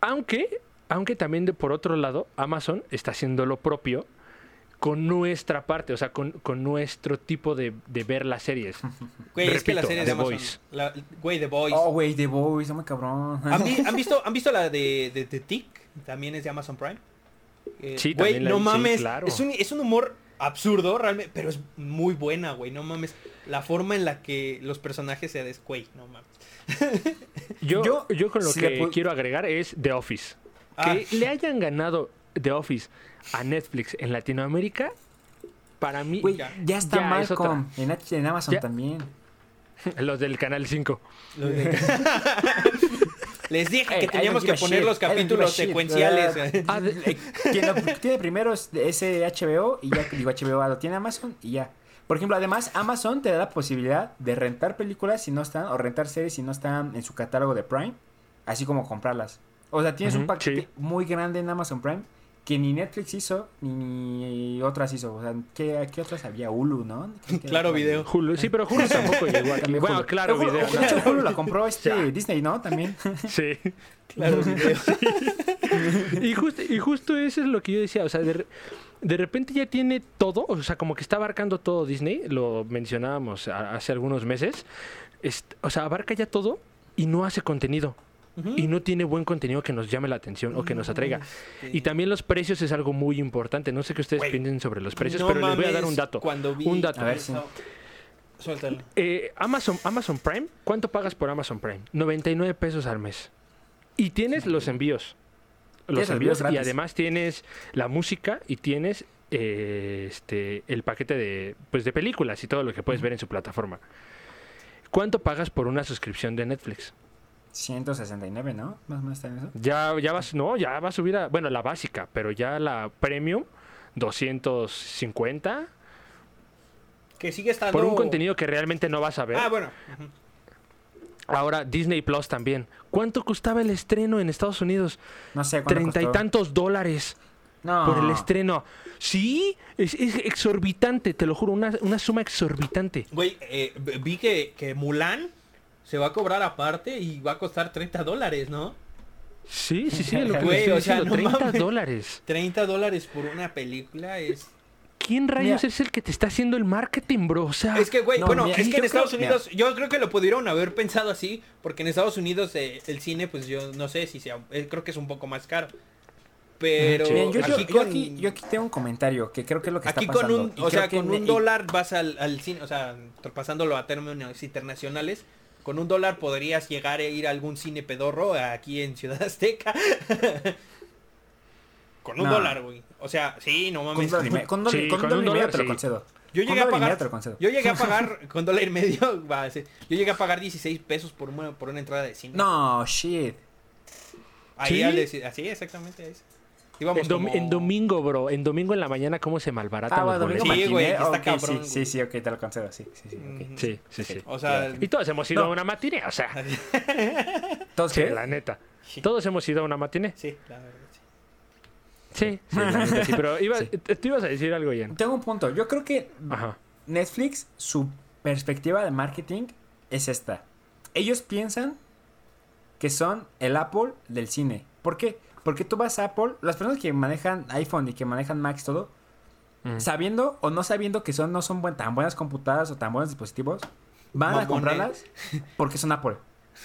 aunque, aunque también de por otro lado, Amazon está haciendo lo propio con nuestra parte, o sea, con, con nuestro tipo de, de ver las series. güey, es que la repito, serie de The Amazon. Voice. la- Güey, The Voice. Oh, güey, The Boys, está muy cabrón. ¿Han, vi- han visto, ¿Han visto la de, de, de Tick? También es de Amazon Prime. Eh, Sí, güey, no sí, mames. claro. es, un, es un humor absurdo, realmente, pero es muy buena, güey. No mames. La forma en la que los personajes se descuey, no mames. Yo, yo, Yo, con lo que quiero agregar es The Office. Ah. Que le hayan ganado The Office a Netflix en Latinoamérica, para mí, Güey, Ya. ya está Ya, es otra. Malcolm. En, Amazon Ya. también. los del Canal 5. Lo de- Les dije Hey, que teníamos que poner shit. los capítulos secuenciales. Uh, Ah, de- eh, quien lo tiene primero es ese HBO y ya digo HBO lo tiene Amazon y ya. Por ejemplo, además Amazon te da la posibilidad de rentar películas si no están o rentar series si no están en su catálogo de Prime, así como comprarlas. O sea, tienes un paquete sí. muy grande en Amazon Prime que ni Netflix hizo ni otras hizo. O sea, ¿qué, qué otras había? Hulu, ¿no? Claro Video. Hulu, sí, pero Hulu tampoco llegó aquí. También Bueno, Hulu. claro, Hulu- video. De hecho, Hulu la compró este Ya. Disney, ¿no? También. Sí. Claro, video. Y justo, y justo eso es lo que yo decía, o sea, de, de repente ya tiene todo, o sea, como que está abarcando todo Disney, lo mencionábamos a- hace algunos meses, est- o sea, abarca ya todo y no hace contenido. Y no tiene buen contenido que nos llame la atención o que nos atraiga. Y también los precios es algo muy importante. No sé qué ustedes piensen sobre los precios, No pero les voy a dar un dato. Cuando vi Un dato. A ver, sí. Suéltalo. Eh, Amazon, Amazon Prime, ¿cuánto pagas por Amazon Prime? 99 pesos al mes. Y tienes los envíos. Los envíos y además tienes la música y tienes eh, este el paquete de pues de películas y todo lo que puedes ver en su plataforma. ¿Cuánto pagas por una suscripción de Netflix? 169, ¿no? Más o menos está en eso. Ya ya vas no, ya va a subir a bueno, la básica, pero ya la premium 250 Que sigue estando. por un contenido que realmente no vas a ver. Ah, bueno. Ahora Disney Plus también. ¿Cuánto costaba el estreno en Estados Unidos? No sé cuánto Treinta y tantos dólares No. por el estreno. Sí, es, es exorbitante, te lo juro, una, una suma exorbitante. Güey, eh, vi que, que Mulan se va a cobrar aparte y va a costar 30 dólares, ¿no? Sí, sí, sí, lo que Güey, o sea, no 30 mames. dólares. 30 dólares por una película es... ¿Quién rayos Mira. es el que te está haciendo el marketing, bro? O sea, Es que, güey, no, bueno, mira, es que en Estados creo- Unidos, yo creo que lo pudieron haber pensado así, porque en Estados Unidos eh, el cine, pues yo no sé si sea, eh, creo que es un poco más caro. Pero yo, aquí yo con, aquí, yo aquí tengo un comentario que creo que es lo que aquí está con pasando. un, y o sea, con un dólar vas al, al cine, o sea, pasándolo a términos internacionales, con un dólar podrías llegar a ir a algún cine pedorro aquí en Ciudad Azteca. con un No. dólar, güey. O sea, sí, no Con mames. dólar con dólar- Sí, con un con dólar un y medio dólar, te lo sí. concedo. Yo Con llegué a dólar y medio pagar, te lo concedo. yo llegué a pagar con dólar y medio, va a ser- yo llegué a pagar 16 pesos por una, por una entrada de cine. No, shit. Ahí ¿Sí? al deci- así, exactamente. Ahí. Íbamos en, dom- como- en domingo, bro. En domingo en la mañana, ¿cómo se malbaratan Ah, los domingo boletos? Sí, güey, está ok, cabrón, Sí, sí, sí, ok, te lo concedo, sí, sí, sí. Sí, sí, sí. O sea, Y todos hemos ido No. a una matiné, o sea, Todos sí, qué? la neta. Sí. Todos hemos ido a una matiné. sí, la verdad, sí. Sí, sí, la neta, sí. Pero iba, te ibas a decir algo, Ian. Tengo un punto. Yo creo que Ajá. Netflix, su perspectiva de marketing es esta. Ellos piensan que son el Apple del cine. ¿Por qué? Porque tú vas a Apple, las personas que manejan iPhone y que manejan Macs todo, Mm. sabiendo o no sabiendo que son no son buen- tan buenas computadoras o tan buenos dispositivos, van a comprarlas porque son Apple.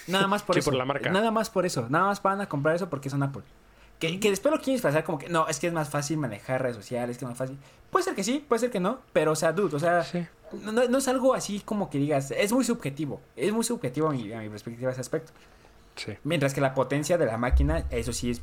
Nada más por Sí, eso. por la marca. Nada más por eso. Nada más van a comprar eso porque son Apple. Que, que después lo quieren disfrazar como que no, es que es más fácil manejar redes sociales, que es más fácil. Puede ser que sí, puede ser que no, pero o sea, dude, o sea, Sí. no, no- no es algo así como que digas, es muy subjetivo, es muy subjetivo a mi, a mi perspectiva ese aspecto. Sí. Mientras que la potencia de la máquina, eso sí es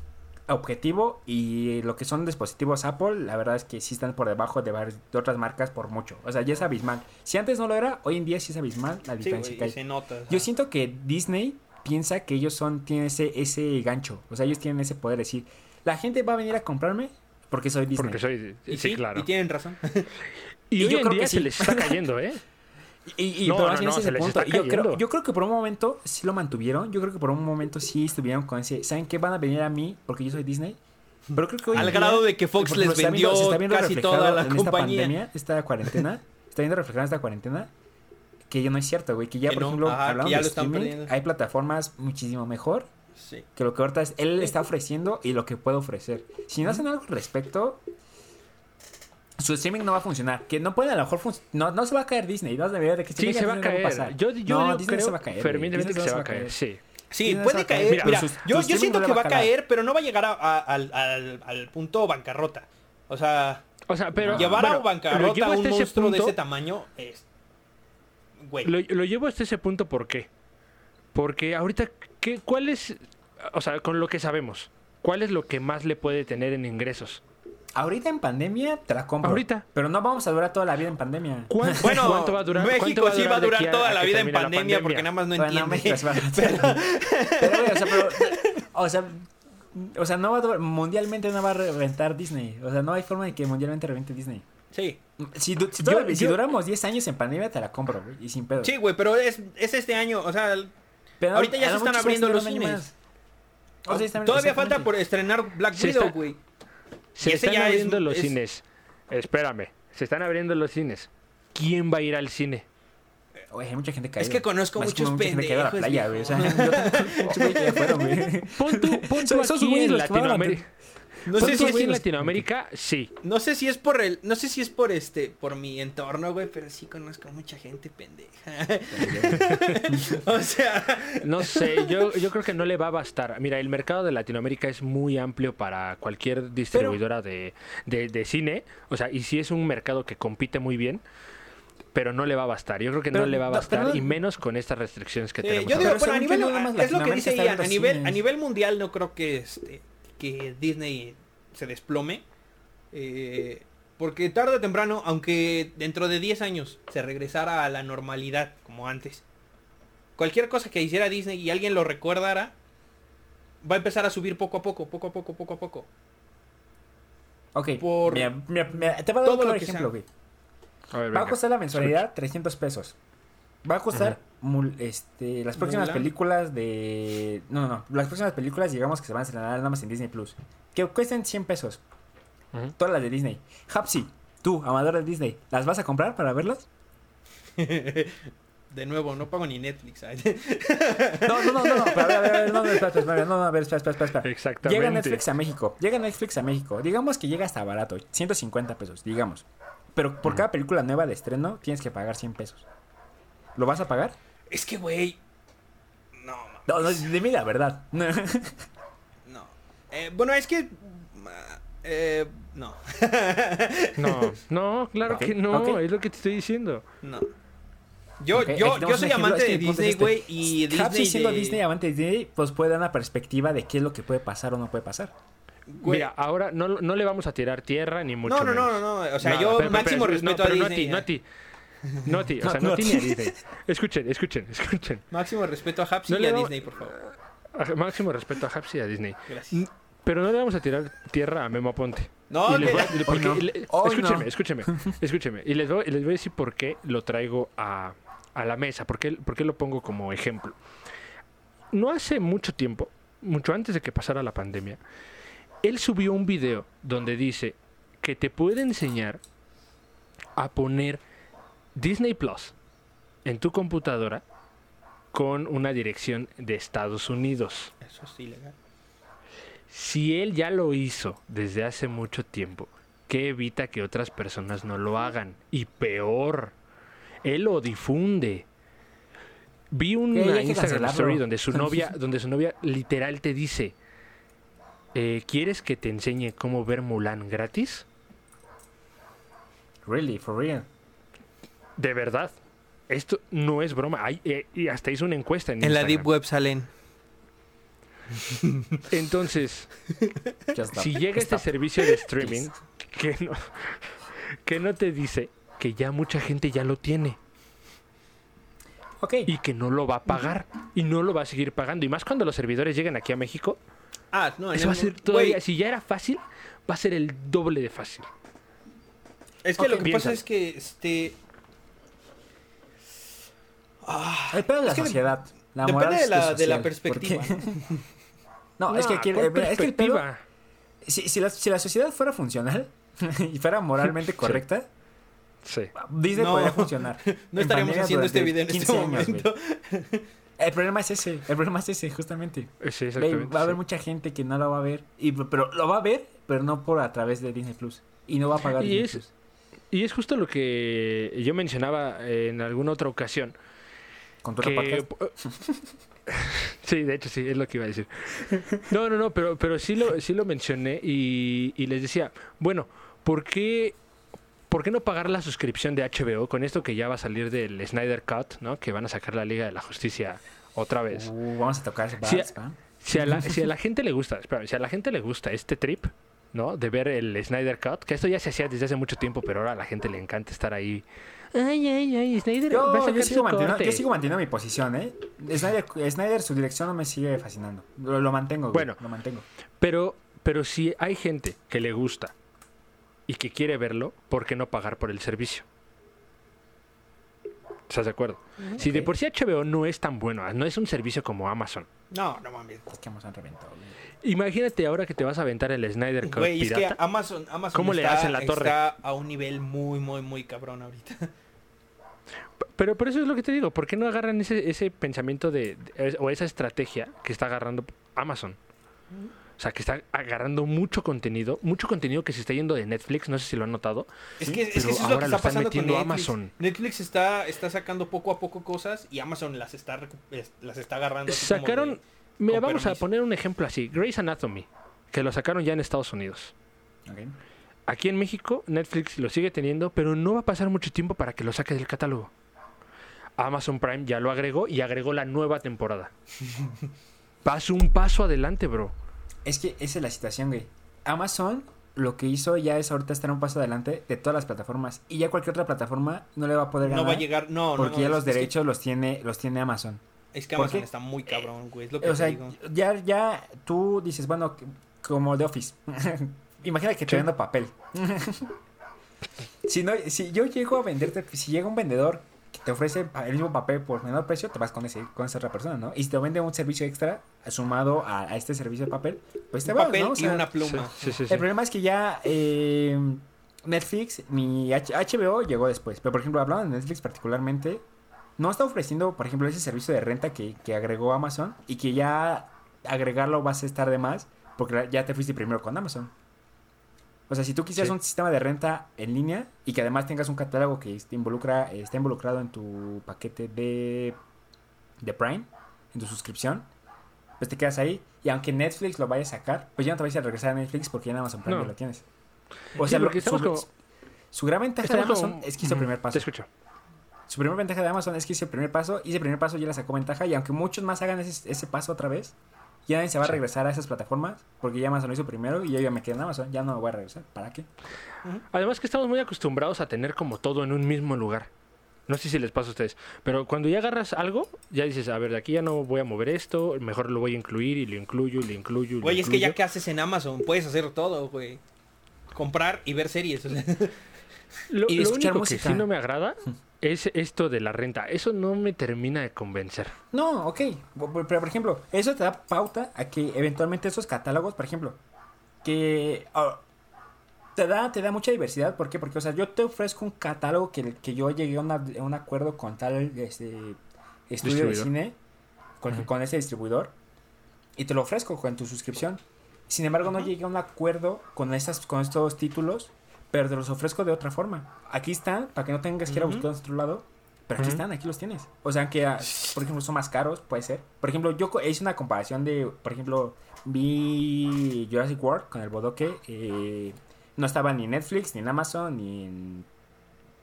objetivo y lo que son dispositivos Apple, la verdad es que sí están por debajo de, varias- de otras marcas por mucho. O sea, ya es abismal. Si antes no lo era, hoy en día sí es abismal la Sí, diferencia güey, que hay. se nota. o sea. Yo siento que Disney piensa que ellos son, tienen ese, ese gancho. O sea, ellos tienen ese poder de decir, la gente va a venir a comprarme porque soy Disney. Porque soy. Y sí, sí, claro. y tienen razón. Y, y hoy yo en creo día que se sí. les está cayendo, ¿eh? Y, y No, pero no, no, ese punto. Yo creo, yo creo que por un momento sí lo mantuvieron. Yo creo que por un momento sí estuvieron con ese. ¿Saben qué? Van a venir a mí porque yo soy Disney. Pero creo que hoy Al día- grado de que Fox les se está viendo- vendió se está viendo casi toda la en esta compañía. pandemia, esta cuarentena. está viendo reflejada esta cuarentena. que ya no es cierto, güey. Que ya, Que por no, ejemplo, ajá, hablando ya de streaming, perdiendo. hay plataformas muchísimo mejor Sí. que lo que ahorita es- él está ofreciendo y lo que puede ofrecer. Si no hacen algo al respecto, su streaming no va a funcionar. Que no puede a lo mejor no, no se va a caer Disney. No debería de que Sí, se va a caer. pasar. Yo, yo, no, yo Disney creo se va a caer. fervientemente que se va a caer. Sí. Sí, Disney puede se va a caer. caer. Mira, yo, yo siento no que va a caer, pero no va a llegar a- a- al, al- al punto bancarrota. O sea, O sea, pero. llevar bueno, a bancarrota a un monstruo de ese tamaño es. Güey. Lo, lo llevo hasta ese punto, ¿por qué? Porque ahorita, ¿qué, ¿cuál es, o sea, con lo que sabemos, cuál es lo que más le puede tener en ingresos? Ahorita en pandemia te la compro. Ahorita. Pero no vamos a durar toda la vida en pandemia. ¿Cuán- Bueno, ¿Cuánto va a durar? cuánto México sí va a durar aquí toda a la que vida en la pandemia, porque nada más no Bueno, entiende. Pero, güey, o sea, pero, o sea, o sea, no va a durar- mundialmente no va a reventar Disney. O sea, no hay forma de que mundialmente reviente Disney. Sí. Si, du- si, Yo- todavía- si yo- duramos 10 años en pandemia, te la compro, güey. Y sin pedo. Sí, güey, pero es, es este año. O sea, Pero ahorita ya se están abriendo los cines. más. O sea, está- todavía falta por estrenar Black Widow, güey. Se están ya es- abriendo los es- cines. Espérame, se están abriendo los cines. ¿Quién va a ir al cine? Güey, hay mucha gente caída. Es que conozco Más muchos pendejos, playa, güey. O sea, viejo. yo tengo muchos güey que ya fueron, güey. Pon tú, pon tú aquí en Latinoamérica. No sé si es en Latinoamérica, sí. No sé si es por el, no sé si es por este, por mi entorno, güey, pero sí conozco mucha gente pendeja. o sea, No sé, yo, yo creo que no le va a bastar. Mira, el mercado de Latinoamérica es muy amplio para cualquier distribuidora de, de- de cine. O sea, y sí es un mercado que compite muy bien, pero no le va a bastar. Yo creo que Pero no le va a pero bastar, no- y menos con estas restricciones que eh, tenemos. yo digo, bueno, a nivel, es lo que dice Ian, a nivel, a nivel mundial no creo que este, que Disney se desplome. eh, porque tarde o temprano, aunque dentro de 10 años se regresara a la normalidad como antes, cualquier cosa que hiciera Disney y alguien lo recordara, va a empezar a subir poco a poco, poco a poco, poco a poco. Ok, Por mira, mira, mira, te voy a dar todo un ejemplo, güey. Va a costar la mensualidad 300 pesos. Va a costar Ajá. mul- este, las próximas Mulan. películas de... No, no, no. Las próximas películas digamos que se van a estrenar nada más en Disney Plus. Que cuesten 100 pesos. Ujú. Todas las de Disney. Hapsi, tú, amador de Disney, ¿las vas a comprar para verlas? De nuevo, no pago ni Netflix. No, no, no, no, no, pero a ver, a ver, a ver, no, no, espera, espera, espera, no, no, a ver, espera, espera, espera, espera. Exactamente. Llega Netflix a México, llega Netflix a México, digamos que llega hasta barato, 150 pesos, digamos. Pero por cada película nueva de estreno tienes que pagar 100 pesos. ¿Lo vas a pagar? es que, güey. No, mames. No, no, dime la verdad. No. Eh, bueno, es que. Eh, no. No, no, claro que no, ok. es lo que te estoy diciendo. No. Yo, yo, yo soy amante de Disney, este. güey. Y Disney. siendo de- Disney, amante de Disney, pues puede dar una perspectiva de qué es lo que puede pasar o no puede pasar. güey. Mira, ahora no, no le vamos a tirar tierra ni mucho no, no, no, menos. no, no. O sea, yo pero- máximo pero- respeto no, a Disney. No a ti, no a ti. No a ti, o sea, No, no a no ti a ni a. Disney. Escuchen, escuchen, escuchen. Máximo respeto a Hapsi No y a Disney, por favor. Máximo respeto a Hapsi y a Disney. Gracias. Pero no le vamos a tirar tierra a Memo Aponte. No, Y les voy a- porque- no. le- Hoy escúcheme, no. escúcheme, escúcheme. Y les voy, y les voy a decir por qué lo traigo a, a la mesa, por qué, por qué lo pongo como ejemplo. No hace mucho tiempo, mucho antes de que pasara la pandemia, él subió un video donde dice que te puede enseñar a poner Disney Plus en tu computadora con una dirección de Estados Unidos. Eso es ilegal. Si él ya lo hizo desde hace mucho tiempo, ¿qué evita que otras personas no lo hagan? Y peor, él lo difunde. Vi una Instagram story donde su novia, donde su novia literal te dice, eh, ¿quieres que te enseñe cómo ver Mulan gratis? Really, for real. De verdad. Esto no es broma. Hay, eh, y hasta hizo una encuesta en, En la. Deep Web salen. Entonces, si llega este servicio de streaming que no, que no te dice que ya mucha gente ya lo tiene Ok. y que no lo va a pagar y no lo va a seguir pagando. Y más cuando los servidores lleguen aquí a México, Ah, no, eso va a ser todavía, si ya era fácil, va a ser el doble de fácil. Es que lo que piensa. pasa es que este. Ah, El pedo de la sociedad. La depende moral de la, social, de la perspectiva. No, es que aquí ¿cuál eh, es que el pedo, si, si la, si la sociedad fuera funcional y fuera moralmente correcta, Sí. Disney No. podría funcionar. No estaríamos haciendo este video en este 15 años, güey. momento. El problema es ese, el problema es ese, justamente. Eh, Sí, exactamente. va a haber sí. mucha gente que no lo va a ver, y, pero lo va a ver, pero no por a través de Disney Plus. Y no va a pagar Y Disney es- Plus. Y es justo lo que yo mencionaba en alguna otra ocasión. Con tu que- sí, de hecho sí, es lo que iba a decir. No, no, no, pero, pero sí, lo, sí lo mencioné y, y les decía, bueno, ¿por qué, ¿por qué no pagar la suscripción de HBO con esto que ya va a salir del Snyder Cut, ¿no? que van a sacar la Liga de la Justicia otra vez? Uh, vamos a tocar vals, ¿va? Si a la, si a la gente le gusta, espera, si a la gente le gusta este trip, ¿no? De ver el Snyder Cut, que esto ya se hacía desde hace mucho tiempo, pero ahora a la gente le encanta estar ahí. Ay, ay, ay, Snyder va a Yo, sacar yo, su sigo manteniendo, corte". yo sigo manteniendo mi posición, ¿eh? Snyder, Snyder, su dirección no me sigue fascinando. Lo, lo mantengo, güey, Bueno. lo mantengo. Pero, pero si hay gente que le gusta y que quiere verlo, ¿por qué no pagar por el servicio? ¿Estás de acuerdo? Si de por sí HBO no es tan bueno, no es un servicio como Amazon. No, no mames. Es que han reventado. Imagínate ahora que te vas a aventar el Snyder Cut Güey, es que pirata. Amazon, Amazon ¿Cómo le está, hacen la torre? está a un nivel muy, muy, muy cabrón ahorita. Pero por eso es lo que te digo, ¿por qué no agarran ese, ese pensamiento de, de- o esa estrategia que está agarrando Amazon? O sea, que está agarrando mucho contenido, mucho contenido que se está yendo de Netflix, no sé si lo han notado. Es que, es que eso es lo ahora que lo está están pasando con metiendo Netflix. Amazon. Netflix está, está sacando poco a poco cosas y Amazon las está, las está agarrando. así como Sacaron, de- mira, vamos a poner un ejemplo así, Grey's Anatomy, que lo sacaron ya en Estados Unidos. Aquí en México, Netflix lo sigue teniendo, pero no va a pasar mucho tiempo para que lo saque del catálogo. Amazon Prime ya lo agregó y agregó la nueva temporada. Paso un paso adelante, bro. Es que esa es la situación, güey. Amazon lo que hizo ya es ahorita estar un paso adelante de todas las plataformas. Y ya cualquier otra plataforma no le va a poder ganar. No va a llegar, no, no, Porque no, ya es- los que- derechos los tiene los tiene Amazon. Es que ¿Por Amazon está muy cabrón, güey. Es lo que O te sea, digo. ya, ya tú dices, bueno, como de Office. Imagina que te vendo papel. si, no, si yo llego a venderte, si llega un vendedor que te ofrece el mismo papel por menor precio, te vas con, ese, con esa otra persona, ¿no? Y si te vende un servicio extra sumado a, a este servicio de papel, pues te Un vas, papel ¿no? O y una pluma. Sí, sí, sí, sí. El problema es que ya eh, Netflix, mi H- HBO llegó después. Pero por ejemplo, hablando de Netflix particularmente, no está ofreciendo, por ejemplo, ese servicio de renta que, que agregó Amazon y que ya agregarlo vas a estar de más porque ya te fuiste primero con Amazon. O sea, si tú quisieras Sí. un sistema de renta en línea y que además tengas un catálogo que te involucra, está involucrado en tu paquete de, de Prime, en tu suscripción, pues te quedas ahí. Y aunque Netflix lo vaya a sacar, pues ya no te vas a regresar a Netflix porque ya en Amazon Prime No. lo tienes. O Sí, sea, lo- su, como- su gran ventaja de Amazon como- es que hizo el primer Te paso. escucho. Su primer ventaja de Amazon es que hizo el primer paso y ese primer paso ya le sacó ventaja y aunque muchos más hagan ese, ese paso otra vez, ya nadie se va a regresar a esas plataformas porque ya Amazon lo hizo primero y yo ya me quedé en Amazon, ya no me voy a regresar. ¿Para qué? Además que estamos muy acostumbrados a tener como todo en un mismo lugar. No sé si les pasa a ustedes, pero cuando ya agarras algo, ya dices, a ver, de aquí ya no voy a mover esto, mejor lo voy a incluir y lo incluyo y lo incluyo. Güey, es que ya que haces en Amazon, puedes hacer todo, güey. Comprar y ver series. o sea. Lo, y lo único música. que sí no me agrada es esto de la renta. Eso no me termina de convencer. No, ok. Pero, pero, por ejemplo, eso te da pauta a que eventualmente esos catálogos, por ejemplo, que ah, te, da, te da mucha diversidad. ¿Por qué? Porque, o sea, yo te ofrezco un catálogo que, que yo llegué a, una- a un acuerdo con tal este, estudio de cine, con, con ese distribuidor, y te lo ofrezco con tu suscripción. Sin embargo, no llegué a un acuerdo con, estas, con estos títulos, pero te los ofrezco de otra forma. Aquí están, para que no tengas que ir a buscar a otro lado. Pero aquí están, aquí los tienes. O sea, que, ah, por ejemplo, son más caros, puede ser. Por ejemplo, yo co- hice una comparación de, por ejemplo, vi Jurassic World con el bodoque. eh, no estaba ni en Netflix, ni en Amazon, ni en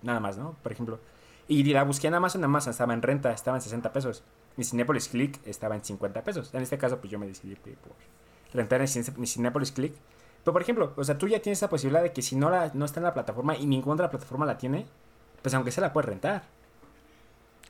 nada más, ¿no? Por ejemplo. Y la busqué en Amazon, Amazon estaba en renta, estaba en 60 pesos. Y Cinepolis Click estaba en 50 pesos. En este caso, pues yo me decidí por rentar en Cine- en Cinepolis Click. Pero, por ejemplo, o sea, tú ya tienes esa posibilidad de que si no, la, no está en la plataforma y ninguna otra plataforma la tiene, pues aunque sea la puedes rentar.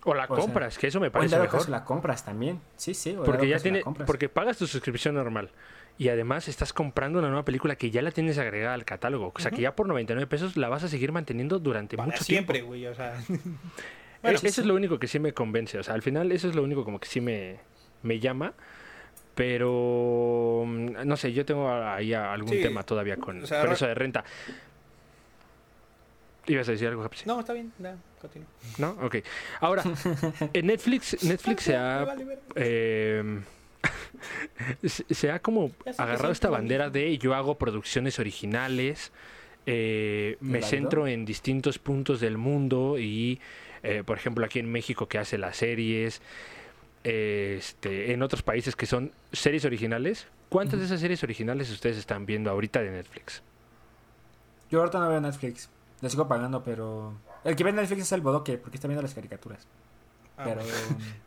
O la O sea, compras, que eso me O en parece dado mejor. caso la compras también. Sí, sí. o Porque ya tiene, porque pagas tu suscripción normal. Y además estás comprando una nueva película que ya la tienes agregada al catálogo. O sea que ya por 99 pesos la vas a seguir manteniendo durante Para mucho siempre, tiempo. güey. O sea. Bueno, sí, eso sí. es lo único que sí me convence. O sea, al final eso es lo único como que sí me, me llama. Pero mm, no sé, yo tengo ahí algún Sí, tema todavía con, o sea, con re- eso de renta. ¿Ibas a decir algo, Japsi? No, está bien, nada, continúa. ¿No? Ok. Ahora, en Netflix, Netflix se ha... eh, se ha como agarrado esta bandera de yo hago producciones originales, eh, me centro en distintos puntos del mundo y, eh, por ejemplo, aquí en México que hace las series, eh, este, en otros países que son series originales. ¿Cuántas de esas series originales ustedes están viendo ahorita de Netflix? Yo ahorita no veo Netflix. Le sigo pagando, pero. El que ve Netflix es el bodoque, porque está viendo las caricaturas. Ah, pero.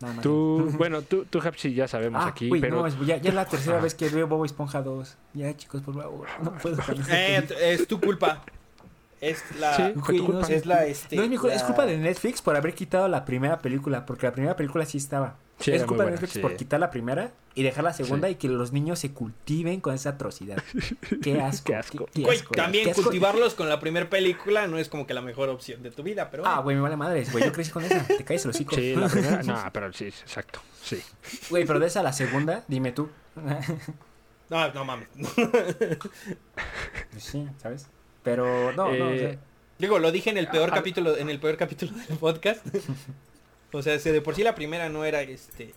Nada más. Tú, bueno, tú, tú Hapsi, ya sabemos Ah, aquí, uy, pero no, es- ya, ya es la tercera Ah. vez que veo Bobo Esponja 2. Ya, chicos, por favor. No puedo Eh, es tu culpa. Es la... Sí, Güey, culpa. no, Es la, este... no es mi culpa, es culpa de Netflix por haber quitado la primera película, porque la primera película sí estaba. Sí, es culpa de Netflix sí. por quitar la primera y dejar la segunda Sí. y que los niños se cultiven con esa atrocidad. Qué asco. Qué asco. qué Güey, asco, también qué asco. cultivarlos con la primera película no es como que la mejor opción de tu vida, pero... Ah, güey, me vale madres, güey. Yo crecí con esa. Te caes el hocico. sí, la primera, no, pero sí, exacto, sí. Güey, pero de esa a la segunda, dime tú. No, no mames. Pues sí, ¿sabes? Pero no, no. o sea, Eh, Digo, lo dije en el peor capítulo, en el peor capítulo del podcast. o sea, si de por sí la primera no era este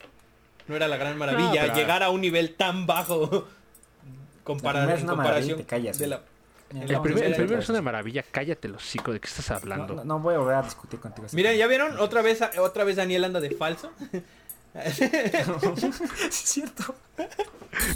no era la gran maravilla, pero- llegar a un nivel tan bajo compara- primera es en comparación te callas, de güey. la El, No, primer- el primero es una maravilla, cállate el hocico, ¿de qué estás hablando? No, no voy a volver a discutir contigo. Mira, ¿ya vieron? Otra vez otra vez Daniel anda de falso. Sí, es cierto.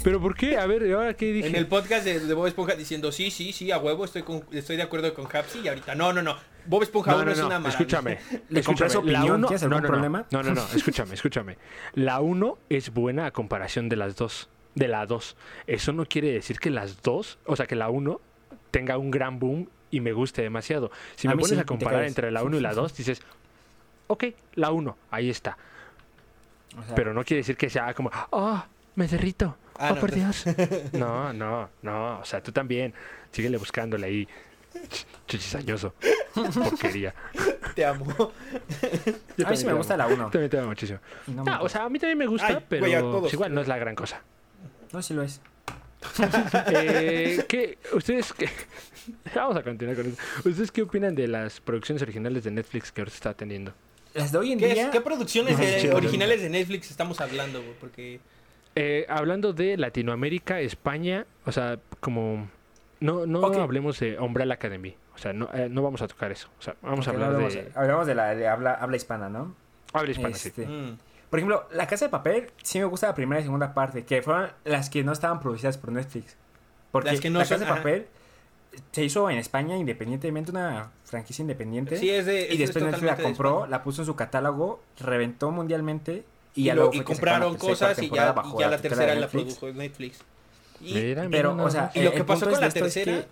¿Pero por qué? A ver, ¿ahora qué dije? en el podcast de, de Bob Esponja diciendo, "Sí, sí, sí, a huevo, estoy con- estoy de acuerdo con Hapsi" y ahorita, "No, no, no. Bob Esponja No, uno no, es no, una maravilla." escúchame. ¿Le su escúchame, la opinión? uno- ¿Tienes no, algún no, no, problema? No, no, no, escúchame, escúchame. La 1 es buena a comparación de las dos. De la 2. Eso no quiere decir que las dos, o sea, que la 1 tenga un gran boom y me guste demasiado. Si A me pones sí, a comparar entre la 1 y la 2, dices, ok, la 1, ahí está. O sea, Pero no quiere decir que sea como, oh, me derrito. Ah, oh, no, por Dios. No, no, no. O sea, tú también. Síguele buscándole ahí. Ch- Chichisañoso. Porquería. Te amo. Yo a mí sí me amo. gusta la 1. También te amo muchísimo. No, o sea, a mí también me gusta, Ay, pero güey, a todos. pues igual no es la gran cosa. no, sí lo es. Eh, ¿qué, ¿Ustedes qué? Vamos a continuar con eso. ¿Ustedes qué opinan de las producciones originales de Netflix que ahorita está teniendo? Las de hoy en ¿Qué, día. es- qué producciones originales de Netflix estamos hablando, güey? Porque Eh, hablando de Latinoamérica, España, o sea, como... No, no hablemos de Umbrella Academy. O sea, no, eh, no vamos a tocar eso. O sea, vamos a hablar hablamos, de... hablamos de la de habla, habla hispana, ¿no? Habla hispana, sí. Este, mm, Por ejemplo, La Casa de Papel sí me gusta la primera y segunda parte, que fueron las que no estaban producidas por Netflix. Porque Las que no La son- Casa de ajá. Papel se hizo en España independientemente, una franquicia independiente. sí es de y es después Netflix la de compró, la puso en su catálogo, reventó mundialmente y, y, ya lo- y compraron la tercera cosas y ya, y ya la tercera la produjo Netflix. Y, Mira, mira Pero, o sea, y lo que pasó con la es tercera que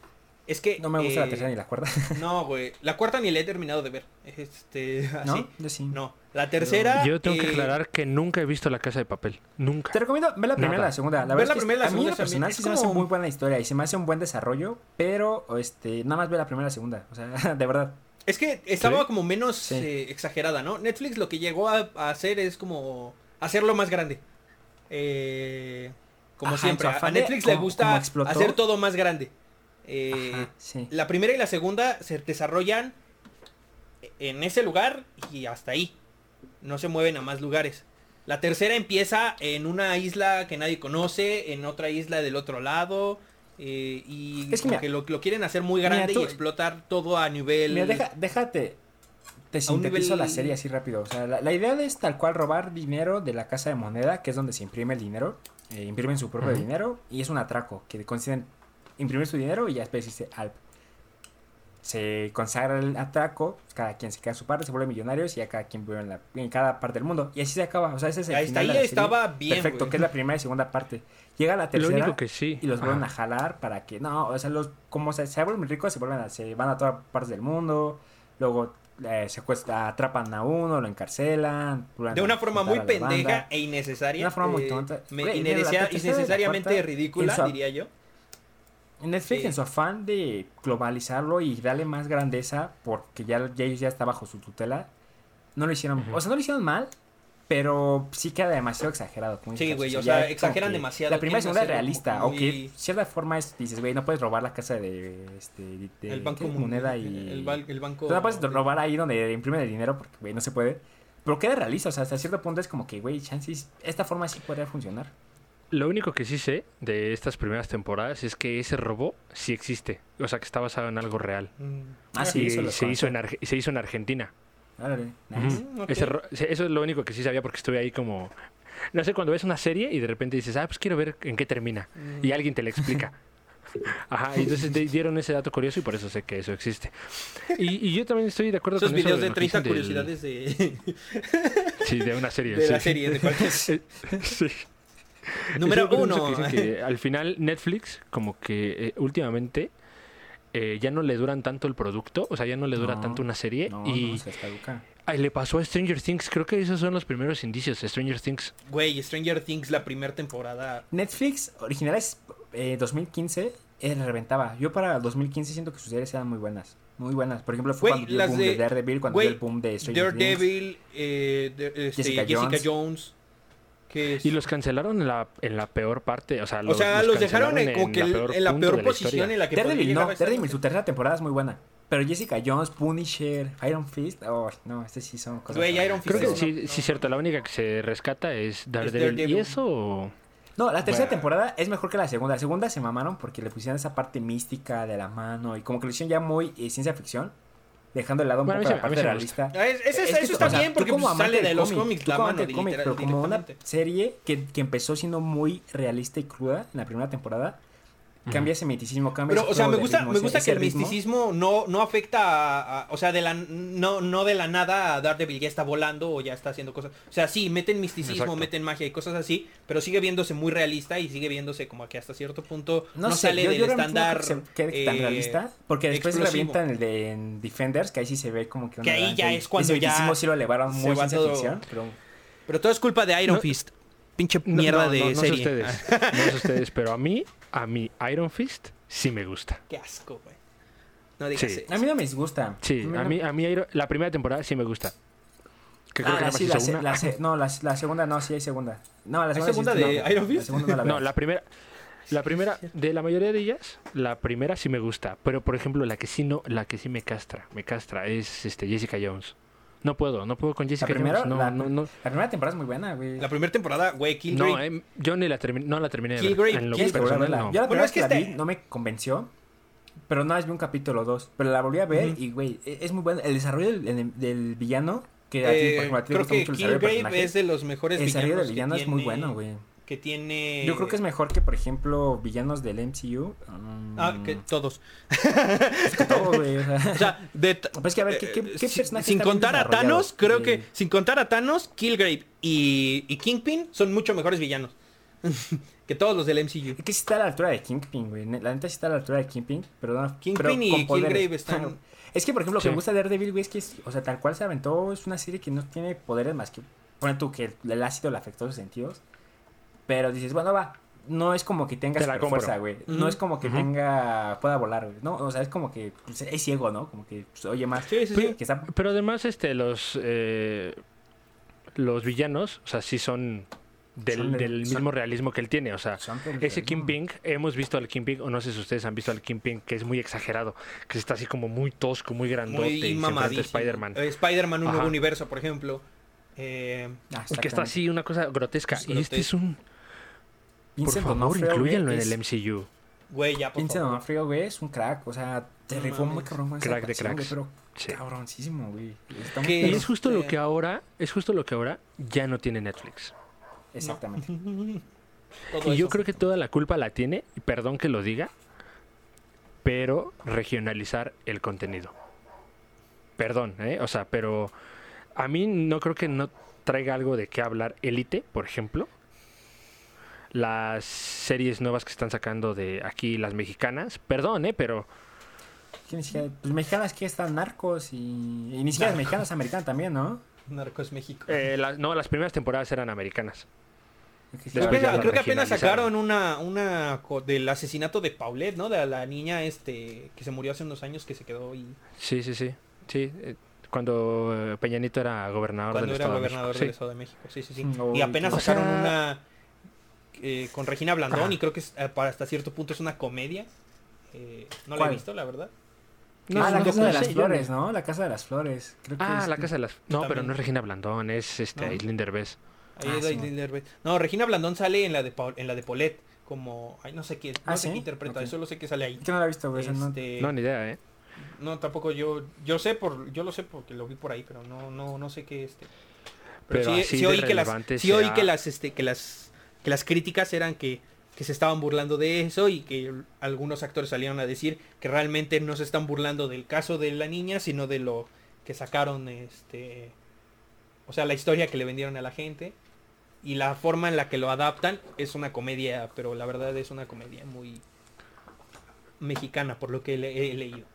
es que no me gusta la eh, tercera ni la cuarta. No, güey, la cuarta ni la he terminado de ver. Este, así. ¿No? Yo sí. No, la tercera Yo tengo que eh, aclarar que nunca he visto La Casa de Papel. Nunca. Te recomiendo ver la primera y la segunda. La Ver verdad la es que primera y la a mí segunda lo también. personal sí se me hace muy buena historia y se me hace un buen desarrollo, pero este nada más ve la primera y la segunda. O sea, de verdad. Es que estaba ¿Sí? como menos Sí. eh, exagerada, ¿no? Netflix lo que llegó a, a hacer es como hacerlo más grande. Eh, como Ajá, siempre, a- a Netflix le gusta hacer todo más grande. Eh, Ajá, sí. la primera y la segunda se desarrollan en ese lugar y hasta ahí. No se mueven a más lugares. La tercera empieza en una isla que nadie conoce, en otra isla del otro lado. eh, y Es que como mira, que lo, lo quieren hacer muy mira, grande tú- y explotar todo a nivel... Mira, deja, déjate. Te sintetizo nivel- la serie así rápido. O sea, la, la idea es tal cual robar dinero de la casa de moneda, que es donde se imprime el dinero. Eh, imprimen su propio dinero y es un atraco que consiguen imprimir su dinero y ya después dice Alp. Se consagra el atraco, cada quien se queda su parte, se vuelve millonarios y ya cada quien vive en, la- en cada parte del mundo. Y así se acaba. O sea, ese es el Ahí está, final ahí de la serie. estaba bien, Perfecto, que es la primera y segunda parte. Llega la Lo tercera único que sí. y los vuelven a jalar para que no, o sea, los como se, se vuelven ricos, se vuelven a, se van a todas partes del mundo, luego eh, secuestra, atrapan a uno, lo encarcelan, De a una forma muy a banda. pendeja e innecesaria. De una forma muy eh, tonta. me- innecesariamente cuarta, ridícula, diría yo. Netflix Sí. en su afán de globalizarlo y darle más grandeza, porque ya, ya ellos ya está bajo su tutela, no lo hicieron, Ujú. o sea, no lo hicieron mal, Pero sí queda demasiado exagerado. Sí, güey, o sea, exageran demasiado, La primera segunda es realista. como O que muy- de cierta forma es, dices, güey, no puedes robar la casa de, este, de el banco moneda y... el, banco no puedes robar ahí donde imprimen el dinero porque, güey, no se puede. Pero queda realista, o sea, hasta cierto punto es como que, güey, chances, esta forma sí podría funcionar. Lo único que sí sé de estas primeras temporadas es que ese robot sí existe. O sea, que está basado en algo real. Mm. Ah, sí, y eso lo se hizo, en. Arge- se hizo en Argentina. Nice. Mm. Ese eso es lo único que sí sabía porque estuve ahí como... No sé, cuando ves una serie y de repente dices, ah, pues quiero ver en qué termina. Mm. Y alguien te la explica. Ajá, y entonces di- dieron ese dato curioso y por eso sé que eso existe. Y, y yo también estoy de acuerdo Esos con eso videos de lo que 30 dicen del- curiosidades de, Sí, de una serie. de la sí. serie. De cualquier... sí. Número Eso uno. mucho que dicen que al final Netflix, como que eh, últimamente, eh, ya no le duran tanto el producto, o sea, ya no le dura No, tanto una serie. No, y no, se caduca. ay, le pasó a Stranger Things, creo que esos son los primeros indicios de Stranger Things. Güey, Stranger Things, la primera temporada. Netflix, originales eh, 2015, eh, reventaba. Yo para 2015 siento que sus series eran muy buenas. Muy buenas. Por ejemplo, fue Güey, cuando dio el boom de- de, Daredevil, cuando güey, dio el boom de Stranger Things. Daredevil, eh, de- este, Jessica Jessica, Jones. Jones. Y los cancelaron en la, en la peor parte, o sea, o sea, los, dejaron en, que la el- peor en la punto peor de la posición en la que Daredevil, no. Daredevil, su tercera temporada es muy buena. Pero Jessica Jones, Punisher, Iron Fist, oh, no, este sí son cosas. Güey, Iron Creo que sí, no, sí, no. cierto, la única que se rescata es Daredevil. Daredevil. ¿Y eso? No, la tercera Bueno. temporada es mejor que la segunda. La segunda se mamaron porque le pusieron esa parte mística de la mano y como que lo hicieron ya muy eh, ciencia ficción, dejando de lado un Bueno, poco la parte realista. Es- ese- Es eso está o sea, bien tú porque como pues, amante sale de los cómic, cómics la como mano cómic, pero como una serie que, que empezó siendo muy realista y cruda en la primera temporada, cambia ese miticismo, cambia Pero, ese o sea, me gusta, ritmo, me gusta ese que el ritmo. misticismo no, no afecta a, a- o sea, de la no, no de la nada Daredevil ya está volando o ya está haciendo cosas. O sea, sí, meten misticismo, Exacto. meten magia y cosas así, pero sigue viéndose muy realista y sigue viéndose como que hasta cierto punto no, No, sé, sale yo, del yo realmente no estándar. que se quede tan eh, realista, porque después explosivo. revientan el de en Defenders, que ahí sí se ve como que Que una ahí danza ya es cuando ya misticismo sí lo elevaron muy ciencia todo- ficción, pero Pero todo es culpa de Iron No- Fist. Pinche mierda no, de no, no sé serie. ustedes, no sé ustedes, pero a mí, a mí Iron Fist sí me gusta. Qué asco, güey. No digas Sí. eso. a mí no me disgusta. Sí, no- a mí, a mí Iron- la primera temporada sí me gusta. Que creo Ah, que la, sí, se- la se- no, la, la segunda no, sí hay segunda. No, la segunda, segunda sí, de no, Iron Fist? La segunda no la No, la primera. La primera, de la mayoría de ellas, la primera sí me gusta. Pero por ejemplo, la que sí no, la que sí me castra, me castra, es este Jessica Jones. No puedo, no puedo con Jessica primera, Jones. No, la- no, no. La primera temporada es muy buena, güey. La primera temporada, güey, Killgrave. No, eh, yo ni la terminé, no la terminé de ver. Killgrave, En lo personal, no. Yo la Bueno, primera es vez que que la este- vi no me convenció. Pero no, es vi un capítulo 2. Pero la volví a ver y, güey, e- es muy bueno. El desarrollo del, del- del villano, que a ti, Eh, por ejemplo, a ti te creo gusta que mucho el desarrollo del Killgrave personaje. es de los mejores El desarrollo villanos del villano es muy bueno, güey. Que tiene... Yo creo que es mejor que, por ejemplo, villanos del MCU. Mm, Ah, que todos. es que todo, güey. o sea. O sea, de... Pues es que a ver, ¿qué, qué, eh, qué sin- personaje sin contar a? Thanos, creo Sí. que sin contar a Thanos, Killgrave y, y Kingpin son mucho mejores villanos que todos los del MCU. Es que sí está a la altura de Kingpin, güey. La neta sí está a la altura de Kingpin, pero no. Kingpin pero y. Killgrave están- Es que, por ejemplo, lo que me gusta de Daredevil, güey, es que, es- o sea, tal cual se aventó, es una serie que no tiene poderes más que. Pone tú que el ácido le afectó sus sentidos. Pero dices, bueno, va. No es como que tenga Te la super fuerza, güey. No es como que tenga. pueda volar, güey. No, o sea, es como que pues, es ciego, ¿no? Como que pues, oye más. Sí, sí, sí. Que está. Pero además, este, los eh, los villanos, o sea, sí son del, Son de- del son- mismo realismo que él tiene. O sea, ese. Kingpin, hemos visto al Kingpin, o no sé si ustedes han visto al Kingpin, que es muy exagerado, que está así como muy tosco, muy grandote, y Muy se mamadísimo. Spider-Man. Eh, Spider-Man, un Ajá. nuevo universo, por ejemplo. Eh, Ah, que está así, una cosa grotesca. Es y este es un... Por favor, incluyanlo en el MCU. güey, ya, por Vincent. D'Onofrio, güey, es un crack. O sea, te No rifó muy cabrón con esa Crack de güey, cracks. pero Sí. cabroncísimo, güey. Que- es justo lo que ahora, es justo lo que ahora ya no tiene Netflix. Exactamente. Todo Y yo creo que toda la culpa la tiene, y perdón que lo diga, pero regionalizar el contenido. Perdón, ¿eh? O sea, pero a mí no creo que no traiga algo de qué hablar Elite, por ejemplo. Las series nuevas que están sacando de aquí, las mexicanas. Perdón, ¿eh? Pero Que ni siquiera- pues mexicanas que están narcos y, y ni siquiera Narcos. mexicanas americanas también, ¿no? Narcos México. eh, las- no, las primeras temporadas eran americanas. Creo Después que, creo apenas sacaron una, una del asesinato de Paulette, ¿no? De la niña este que se murió hace unos años que se quedó y... Sí, sí, sí. Sí. eh, cuando eh, Peña Nieto era gobernador cuando del era Estado gobernador de del México. Estado de México. Sí, sí, sí. No, y apenas o sacaron sea- una eh, con Regina Blandón Ajá. y creo que es, eh, para hasta cierto punto es una comedia. Eh, no la he visto, la verdad. No, ah, la Casa de las yo Flores, no-. La Casa de las Flores. Creo que Ah, es- la casa de las... No, pero no es Regina Blandón, es este No. Aislinn Derbez. Ahí Ah, es sí. Aislinn Derbez. No, Regina Blandón sale en la de Paul- en la de Paulette como ay no sé qué, no Ah, sé ¿sí? qué interpreta, Ok. solo sé que sale ahí. Que no la he visto, no- Este, No, ni idea, ¿eh? no, tampoco yo yo sé por yo lo sé porque lo vi por ahí, pero no no no sé qué este. Pero, Pero sí, así sí de oí que las relevante sí oí que las este que las que las críticas eran que que se estaban burlando de eso y que algunos actores salieron a decir que realmente no se están burlando del caso de la niña, sino de lo que sacaron este o sea, la historia que le vendieron a la gente y la forma en la que lo adaptan es una comedia, pero la verdad es una comedia muy mexicana por lo que le- he leído.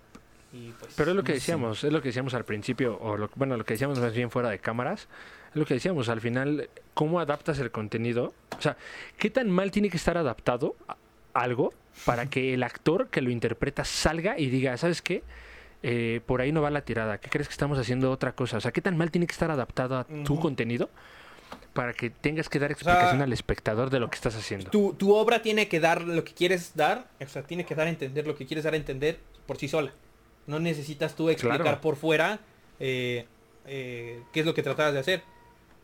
Y pues Pero es lo que Sí. decíamos, es lo que decíamos al principio, o lo, bueno, lo que decíamos más bien fuera de cámaras, lo que decíamos al final, ¿cómo adaptas el contenido? O sea, ¿qué tan mal tiene que estar adaptado a- algo para que el actor que lo interpreta salga y diga, ¿sabes qué? Eh, por ahí no va la tirada, ¿qué crees que estamos haciendo otra cosa? O sea, ¿qué tan mal tiene que estar adaptado a tu contenido para que tengas que dar explicación sea, al espectador de lo que estás haciendo? tu, tu obra tiene que dar lo que quieres dar, o sea, tiene que dar a entender lo que quieres dar a entender por sí sola. No necesitas tú explicar Claro. por fuera eh, eh, qué es lo que tratabas de hacer.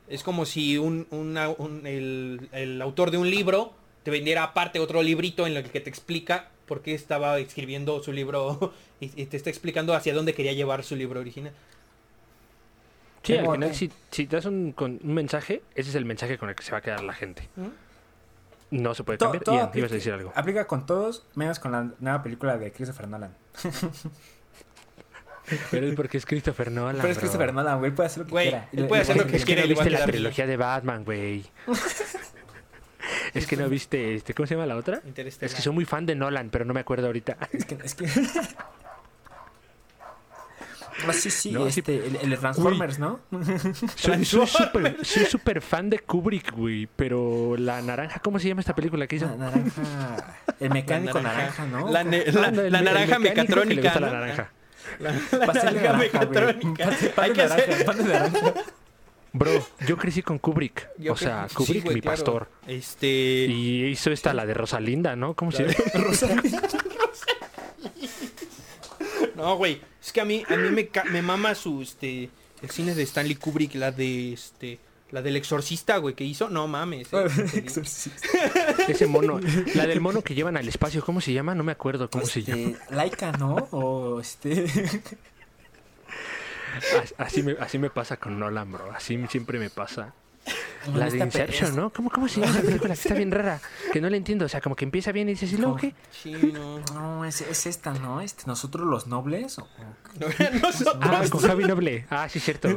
Es como si un, una- un- el, el autor de un libro te vendiera aparte otro librito en el que te explica por qué estaba escribiendo su libro y, y te está explicando hacia dónde quería llevar su libro original. Sí, al final, si, si das un, con- un mensaje, ese es el mensaje con el que se va a quedar la gente. No se puede cambiar. todo Ian, aplica, ibas a decir algo. aplica con todos, menos con la nueva película de Christopher Nolan. Pero es porque es Christopher Nolan. Pero es bro. Christopher Nolan, güey, puede hacer lo que Güey, quiera. él puede hacer lo que Es que quiera no le va a viste la trilogía de Batman, güey. Es que no viste, este, ¿cómo se llama la otra? Es que soy muy fan de Nolan, pero no me acuerdo ahorita. Es que. Es que... Ah, sí, sí, No, sí. este, el, el de Transformers, ¿no? Soy soy súper fan de Kubrick, güey. Pero la naranja, ¿cómo se llama esta película que hizo? Na- naranja. El mecánico naranja, ¿no? La, ne- Ah, la- el- la el naranja que mecatrónica. gusta la ¿no? naranja. La, naranja naranja, güey. mecatrónica. Pan- pan Hay de que naranja, hacer. pan de naranja. Bro, yo crecí con Kubrick. Yo o sea, sí, Kubrick, güey, mi claro. pastor. Este. Y hizo esta, la de Rosalinda, ¿no? ¿Cómo se llama? No, güey. Es que a mí, a mí me, ca- me mama su este. El cine de Stanley Kubrick, la de este. La del exorcista, güey, que hizo. No mames. eh. Exorcista. Ese mono. La del mono que llevan al espacio, ¿cómo se llama? No me acuerdo cómo se llama. Este, Laika, ¿no? O este. As- Así me, así me pasa con Nolan, bro. Así siempre me pasa. La de Inception, ¿no? ¿Cómo, ¿Cómo se llama esa película? Que está bien rara. Que no le entiendo. O sea, como que empieza bien y dices, ¿y luego qué? Sí, no. No, es, es esta, ¿no? Este, nosotros los nobles. o- No, nosotros. Ah, con Javi Noble. Ah, sí, cierto.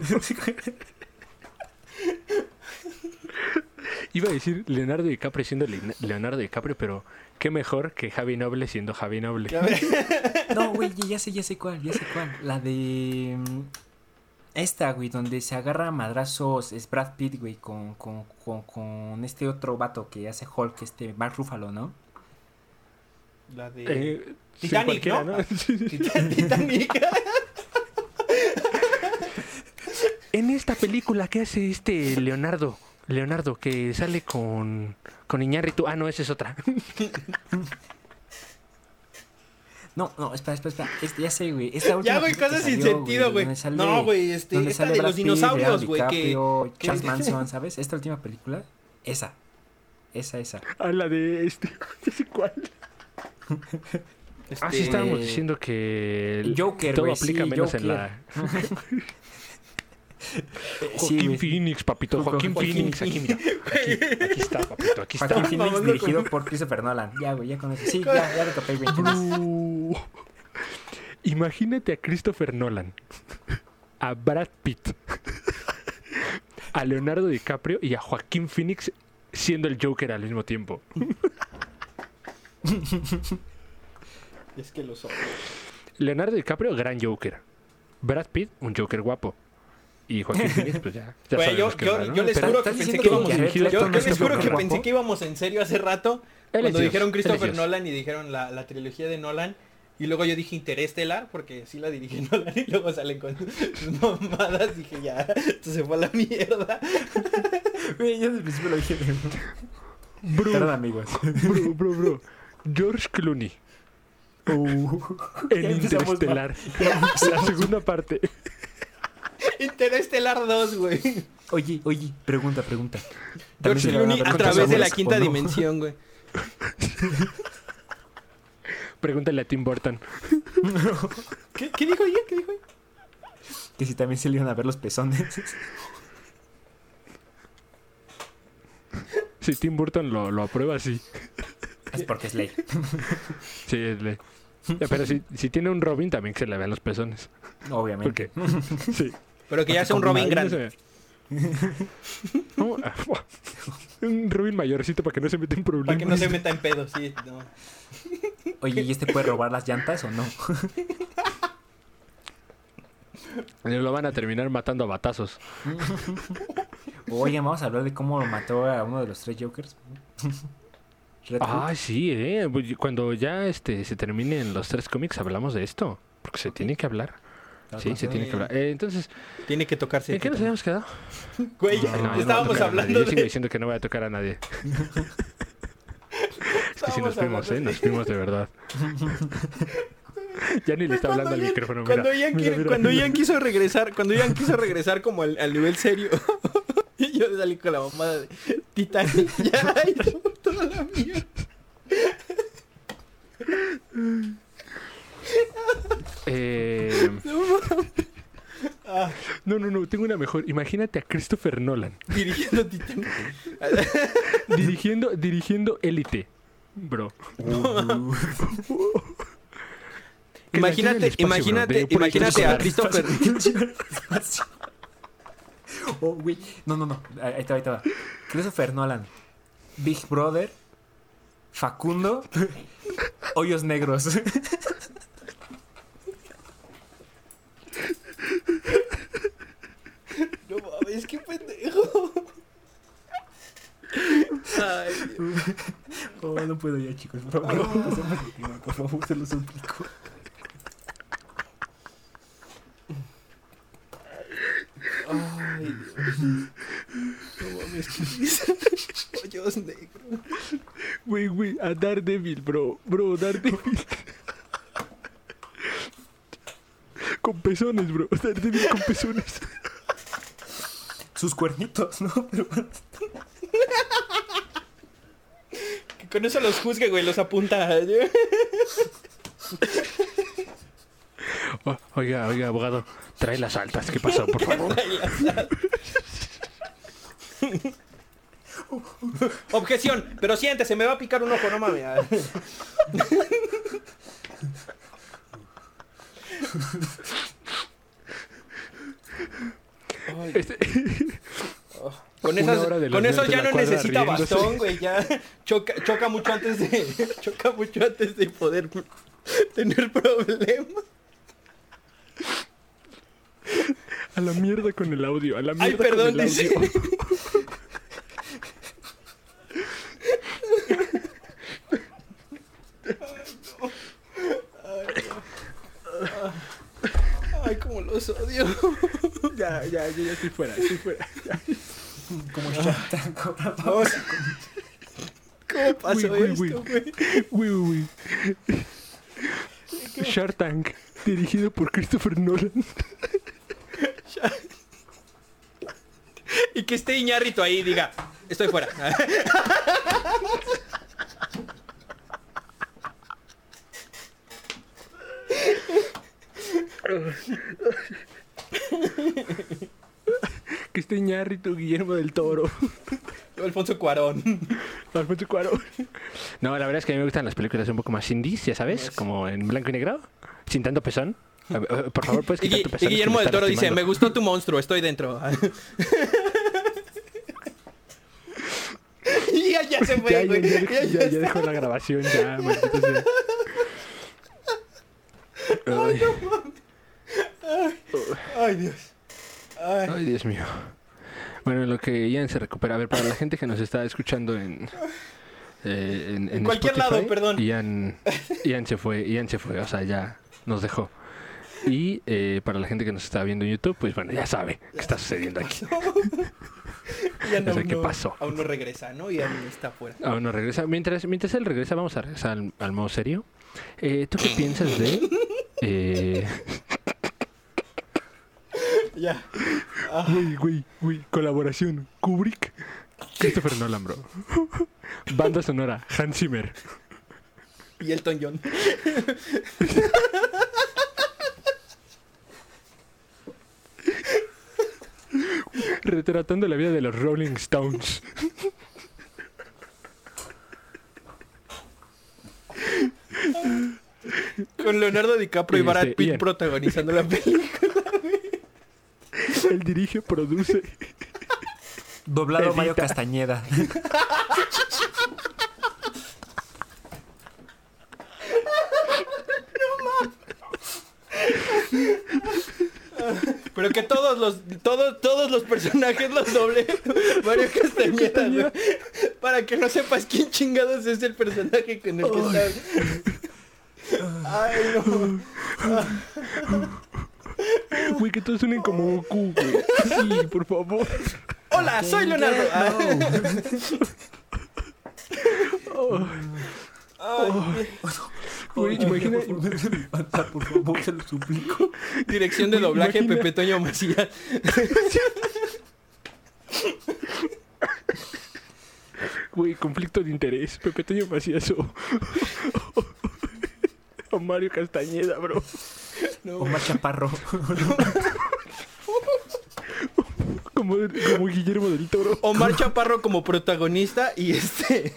Iba a decir Leonardo DiCaprio siendo Le- Leonardo DiCaprio, pero qué mejor que Javi Noble siendo Javi Noble. No, güey, ya sé, ya sé cuál, ya sé cuál. La de. mm, Esta, güey, donde se agarra a madrazos es Brad Pitt, güey, con, con, con, con este otro vato que hace Hulk, este Mark Ruffalo, ¿no? La de. Eh, Titanic, cualquiera, ¿no? Titanic. En esta película que hace este Leonardo, Leonardo que sale con con Iñárritu. Ah, no, esa es otra. No, no, espera, espera, espera. Este, ya sé, güey. Esta última Ya, güey, cosas sin sentido, güey. No, güey, este. Esta sale de Brad los Pitt, dinosaurios, güey. Que. Charles Manson, ¿sabes? Esta última película, esa. Esa, esa. A la de este, no sé cuál. este, Ah, sí estábamos diciendo que el- Joker, todo güey, aplica sí, menos en la Joaquín. Phoenix, papito, Joaquín, Joaquín Phoenix, aquí mira. Aquí, aquí está, papito, aquí está. Joaquín Phoenix dirigido por Christopher Nolan. Ya, güey, ya con eso. Sí, ya, ya le topé. Uh, Imagínate a Christopher Nolan, a Brad Pitt, a Leonardo DiCaprio y a Joaquín Phoenix siendo el Joker al mismo tiempo. Es que lo son. Leonardo DiCaprio, gran Joker. Brad Pitt, un Joker guapo. Y Joaquín Phoenix, pues ya. yo, les juro que ¿estás pensé que que íbamos. Yo, Leto yo no es les juro Joker que pensé que íbamos en serio hace rato. Cuando Dios, dijeron Christopher. Nolan y dijeron la, la trilogía de Nolan. Y luego yo dije Interestelar, porque sí la dirige Nolan y luego salen con sus mamadas. Dije, ya, esto se fue a la mierda. Güey, yo desde el principio lo dije. Bro, Perdón, amigos. bro, bro, bro. George Clooney Uh, en Interestelar. La segunda parte. Interestelar 2, güey. Oye, oye, pregunta, pregunta. George a través de la quinta dimensión, güey. Pregúntale a Tim Burton. ¿Qué, qué dijo ella? ¿Qué dijo ella? Que si también se le iban a ver los pezones. Si Tim Burton lo, lo aprueba, sí. es porque es ley. Sí, es ley. Pero si, si tiene un Robin, también que se le vean los pezones. Obviamente. Porque, sí. Pero que ya sea un Robin grande. No, un Robin mayorcito para que no se meta en problemas. Para que no se meta en pedo, sí. No. Oye, ¿y este puede robar las llantas o no? Lo van a terminar matando a batazos. Oye, vamos a hablar de cómo mató a uno de los tres Jokers. Ah, sí, eh. Pues, Cuando ya este se terminen los tres cómics, hablamos de esto. Porque se tiene que hablar. Sí, se tiene que hablar. Eh, entonces, Tiene que tocarse. ¿en qué nos habíamos quedado? Güey, No, no, no estábamos hablando Yo sigo diciendo que no voy a tocar a nadie. Es que sí nos fuimos, ¿eh? Nos fuimos de verdad. ya ni le está hablando al micrófono. Mira, cuando Ian, mira, quiere- mira, cuando mira. Ian quiso regresar, cuando Ian quiso regresar como al, al nivel serio, y yo salí con la mamada de Titanic, ya, y toda la mierda. Eh, No, no, no. Tengo una mejor. Imagínate a Christopher Nolan dirigiendo Titanic. dirigiendo, dirigiendo Élite. Bro. Imagínate, espacio, imagínate, imagínate a. Christopher. oh, güey. No, no, no. Ahí ahí te va, ahí te va. Christopher Nolan. Big Brother. Facundo. Hoyos negros. No mames, qué pendejo. Ay, Dios. Oh, no puedo ya, chicos. Por favor, tema, por favor, se lo suplico. Ay, Dios. No mames, ¿qué dice? Hoyos negros. Güey, güey, a Daredevil, bro. Bro, Daredevil. Con pezones, bro. Con pezones. Sus cuernitos, ¿no? Pero Que con eso los juzgue, güey, los apunta. Oh, oiga, oiga, abogado. Trae las altas. ¿Qué pasó, por favor? Objeción, pero siéntese, me va a picar un ojo, no mames. Ay, Este- con una esas, hora de con eso ya no necesita riéndose. bastón, güey, ya choca, choca mucho antes de choca mucho antes de poder tener problemas. a la mierda con el audio. A la mierda Ay, perdón, con el dice. audio. Ay, cómo los odio. Ya, ya, yo ya estoy fuera, estoy fuera. Como Shark Tank, ahora va. Vamos. ¿Cómo pasó Güey, güey, esto, güey? Uy, uy, uy. Shark Tank, dirigido por Christopher Nolan. Y que esté Iñárritu ahí y diga, estoy fuera. Que esté Iñárritu, Guillermo del Toro. Alfonso Cuarón. Alfonso Cuarón. No, la verdad es que a mí me gustan las películas un poco más indies, ya sabes, como en blanco y negro, sin tanto ver, eh, Por favor, puedes Y, quitar tu y es que Guillermo del Toro dice, me gustó tu monstruo, estoy dentro. y ya, ya se fue, ya, güey. ya, Ya, ya, ya ya dejó la grabación, ya, maldito sea. Ay, Ay, Dios. Ay. ay, Dios mío. Bueno, en lo que Ian se recupera. A ver, para la gente que nos está escuchando en, eh, en, En cualquier lado, perdón. Ian, Ian se fue, Ian se fue, o sea, ya nos dejó. Y eh, para la gente que nos está viendo en YouTube, pues bueno, ya sabe qué está sucediendo aquí. Ya O sea, aún ¿qué pasó? Aún no regresa, ¿no? Y aún está afuera. Aún no regresa. Mientras, mientras él regresa, vamos a regresar al, al modo serio. Eh, ¿Tú qué piensas de eh, Ya. Güey, güey, güey, colaboración. Kubrick, Christopher Nolan, bro. Banda sonora, Hans Zimmer. Y Elton John. Retratando la vida de los Rolling Stones. Con Leonardo DiCaprio y Este, Brad Pitt Ian. protagonizando la película. Él dirige, produce. Doblado. Mayo Castañeda. Pero que todos los, todos, todos los personajes los doble Mario Castañeda, güey. Para que no sepas quién chingados es el personaje con el que está. Ay, no. Güey, que todos suenen como Goku, güey. Sí, por favor. Hola, soy Leonardo. Ay, Güey, imagina, Por favor, se lo suplico. dirección de doblaje imagina- Pepe Toño Macías. güey, conflicto de interés. Pepe Toño Macías o, o Mario Castañeda, bro. No. Omar Chaparro. Como, como Guillermo del Toro. Omar Chaparro como protagonista y este.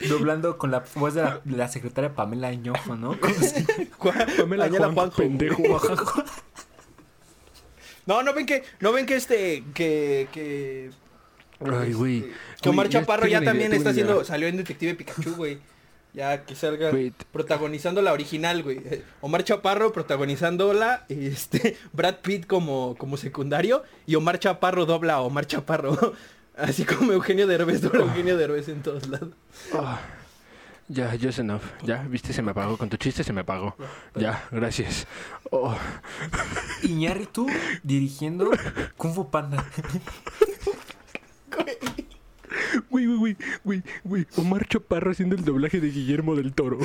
Doblando con la voz de la, de la secretaria Pamela Ñojo, ¿no? Pamela Juanjo. pendejo. No, no ven que, no ven que este, que, que. Ay, güey. este, Que Omar ya Chaparro ya idea, también está haciendo, salió en Detective Pikachu, güey. Ya que salga protagonizando la original, güey. Eh, Omar Chaparro protagonizándola, este, Brad Pitt como, como secundario y Omar Chaparro dobla a Omar Chaparro. Así como Eugenio Derbez dobla a Eugenio Derbez en todos lados. Ah, ya, just enough. Ya, viste, se me apagó. Con tu chiste se me apagó. Ya, gracias. Oh, Iñárritu dirigiendo Kung Fu Panda. güey, güey, güey, güey, güey. Omar Chaparro haciendo el doblaje de Guillermo del Toro.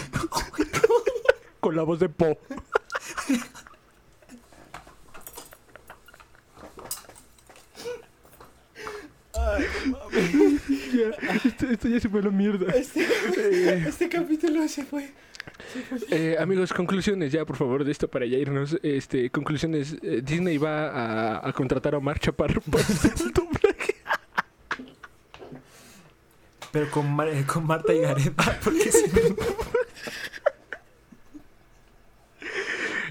Con la voz de Po. Ya, esto, esto ya se fue a la mierda. Este, Eh, este capítulo se fue. Eh, amigos, conclusiones ya, por favor, de esto para ya irnos. Este, conclusiones. eh, Disney va a, a contratar a Omar Chaparro para hacer el doblaje. Pero con, Mar- eh, con Marta y Gareth. Porque si no-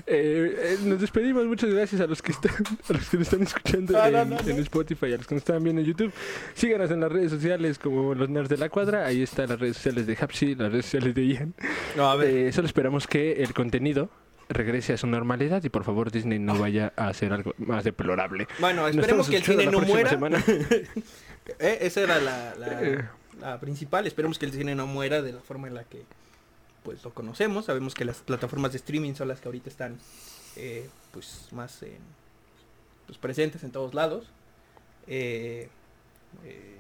Eh, eh, nos despedimos, muchas gracias a los que están, a los que nos están escuchando No, en, no, no. en Spotify, a los que nos están viendo en YouTube. Síganos en las redes sociales como los nerds de la cuadra. Ahí están las redes sociales de Hapsi, las redes sociales de Ian. No, a ver. Eh, solo esperamos que el contenido regrese a su normalidad y por favor Disney no vaya a hacer algo más deplorable. bueno, esperemos que el cine no muera. Eh, esa era la, la, Eh. La principal. Esperemos que el cine no muera de la forma en la que pues lo conocemos. Sabemos que las plataformas de streaming son las que ahorita están eh, pues más pues, presentes en todos lados. Eh, eh,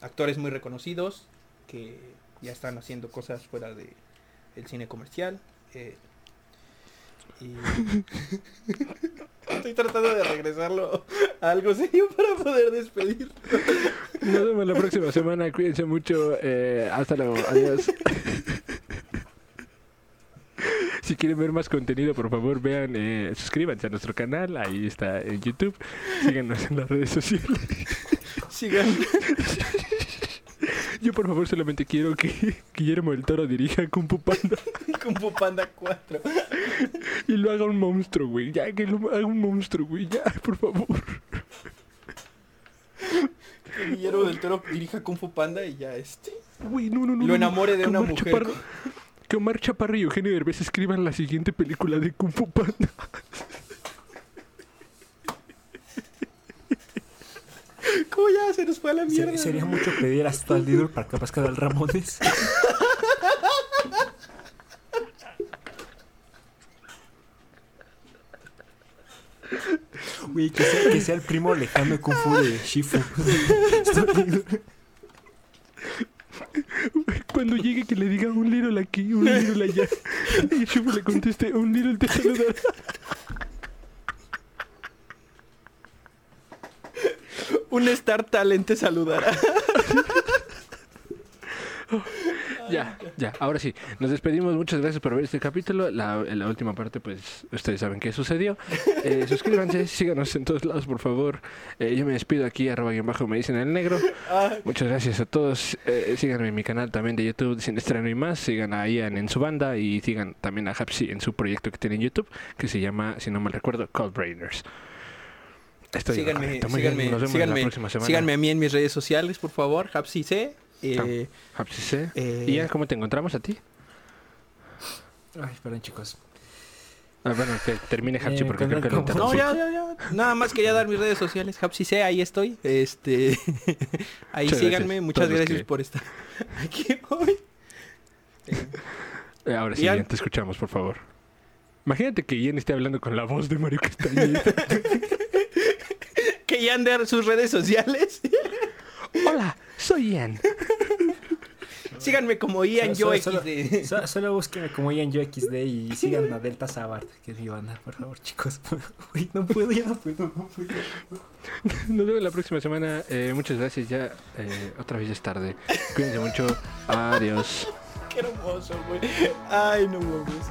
actores muy reconocidos que ya están haciendo cosas fuera de cine comercial. Y estoy tratando de regresarlo a algo serio para poder despedir. Nos vemos la próxima semana. Cuídense mucho. eh, hasta luego. Adiós. Si quieren ver más contenido, por favor, vean, eh, suscríbanse a nuestro canal. Ahí está en YouTube. Síganos en las redes sociales. Sigan. Yo, por favor, solamente quiero que Guillermo del Toro dirija Kung Fu Panda Kung Fu Panda 4. y lo haga un monstruo, güey. Ya, que lo haga un monstruo, güey. Ya, por favor. Que Guillermo del Toro dirija Kung Fu Panda y ya este. Güey, no, no, no. Lo enamore de una Omar mujer. Chaparro- que Omar Chaparro y Eugenio Derbez escriban la siguiente película de Kung Fu Panda. Con tiempo, ya se nos fue a la mierda. Se- sería mucho pedir hasta al Lidl para que aparezca el Ramones. Güey, que sea, que sea el primo lejano de Kung Fu de Shifu. Cuando llegue que le diga un little aquí, un little allá. Y Shifu le conteste, un little te saludará. Un Star Talent te saludará. Ya, ya, ahora sí. Nos despedimos. Muchas gracias por ver este capítulo. La, la última parte, pues, ustedes saben qué sucedió. Eh, suscríbanse, síganos en todos lados, por favor. Eh, yo me despido aquí, arroba guion bajo, me dicen el negro. Muchas gracias a todos. Eh, síganme en mi canal también de YouTube, Sin Estreno y Más. Sigan a Ian en su banda y sigan también a Hapsi en su proyecto que tiene en YouTube, que se llama, si no mal recuerdo, Cold Brainers. Estoy síganme, bien, síganme, nos vemos síganme, la próxima semana. síganme a mí en mis redes sociales, por favor. Hapsi C. Eh, eh, Ian, ¿cómo te encontramos a ti? Ay, perdón, chicos. Ah, bueno, que termine Hapsi Eh, porque creo que lo. No, ya, ya, ya. Nada más quería dar mis redes sociales. Hapsi C, ahí estoy. Este, ahí Muchas síganme. gracias. Muchas Todos gracias que- por estar aquí hoy. Eh, ahora sí, te escuchamos, por favor. Imagínate que Ian esté hablando con la voz de Mario Castañeda. que ya anden sus redes sociales. Hola, soy Ian. Síganme como Ian Solo- Yo solo- XD. Solo, solo búsquenme como Ian Yo XD y sigan a Delta Sabart, que es mi banda, por favor, chicos. Uy, no puedo, ya no puedo, no puedo. Nos vemos la próxima semana. Eh, muchas gracias. Ya eh, otra vez es tarde. Cuídense mucho. Adiós. Qué hermoso, güey. Ay, no mames.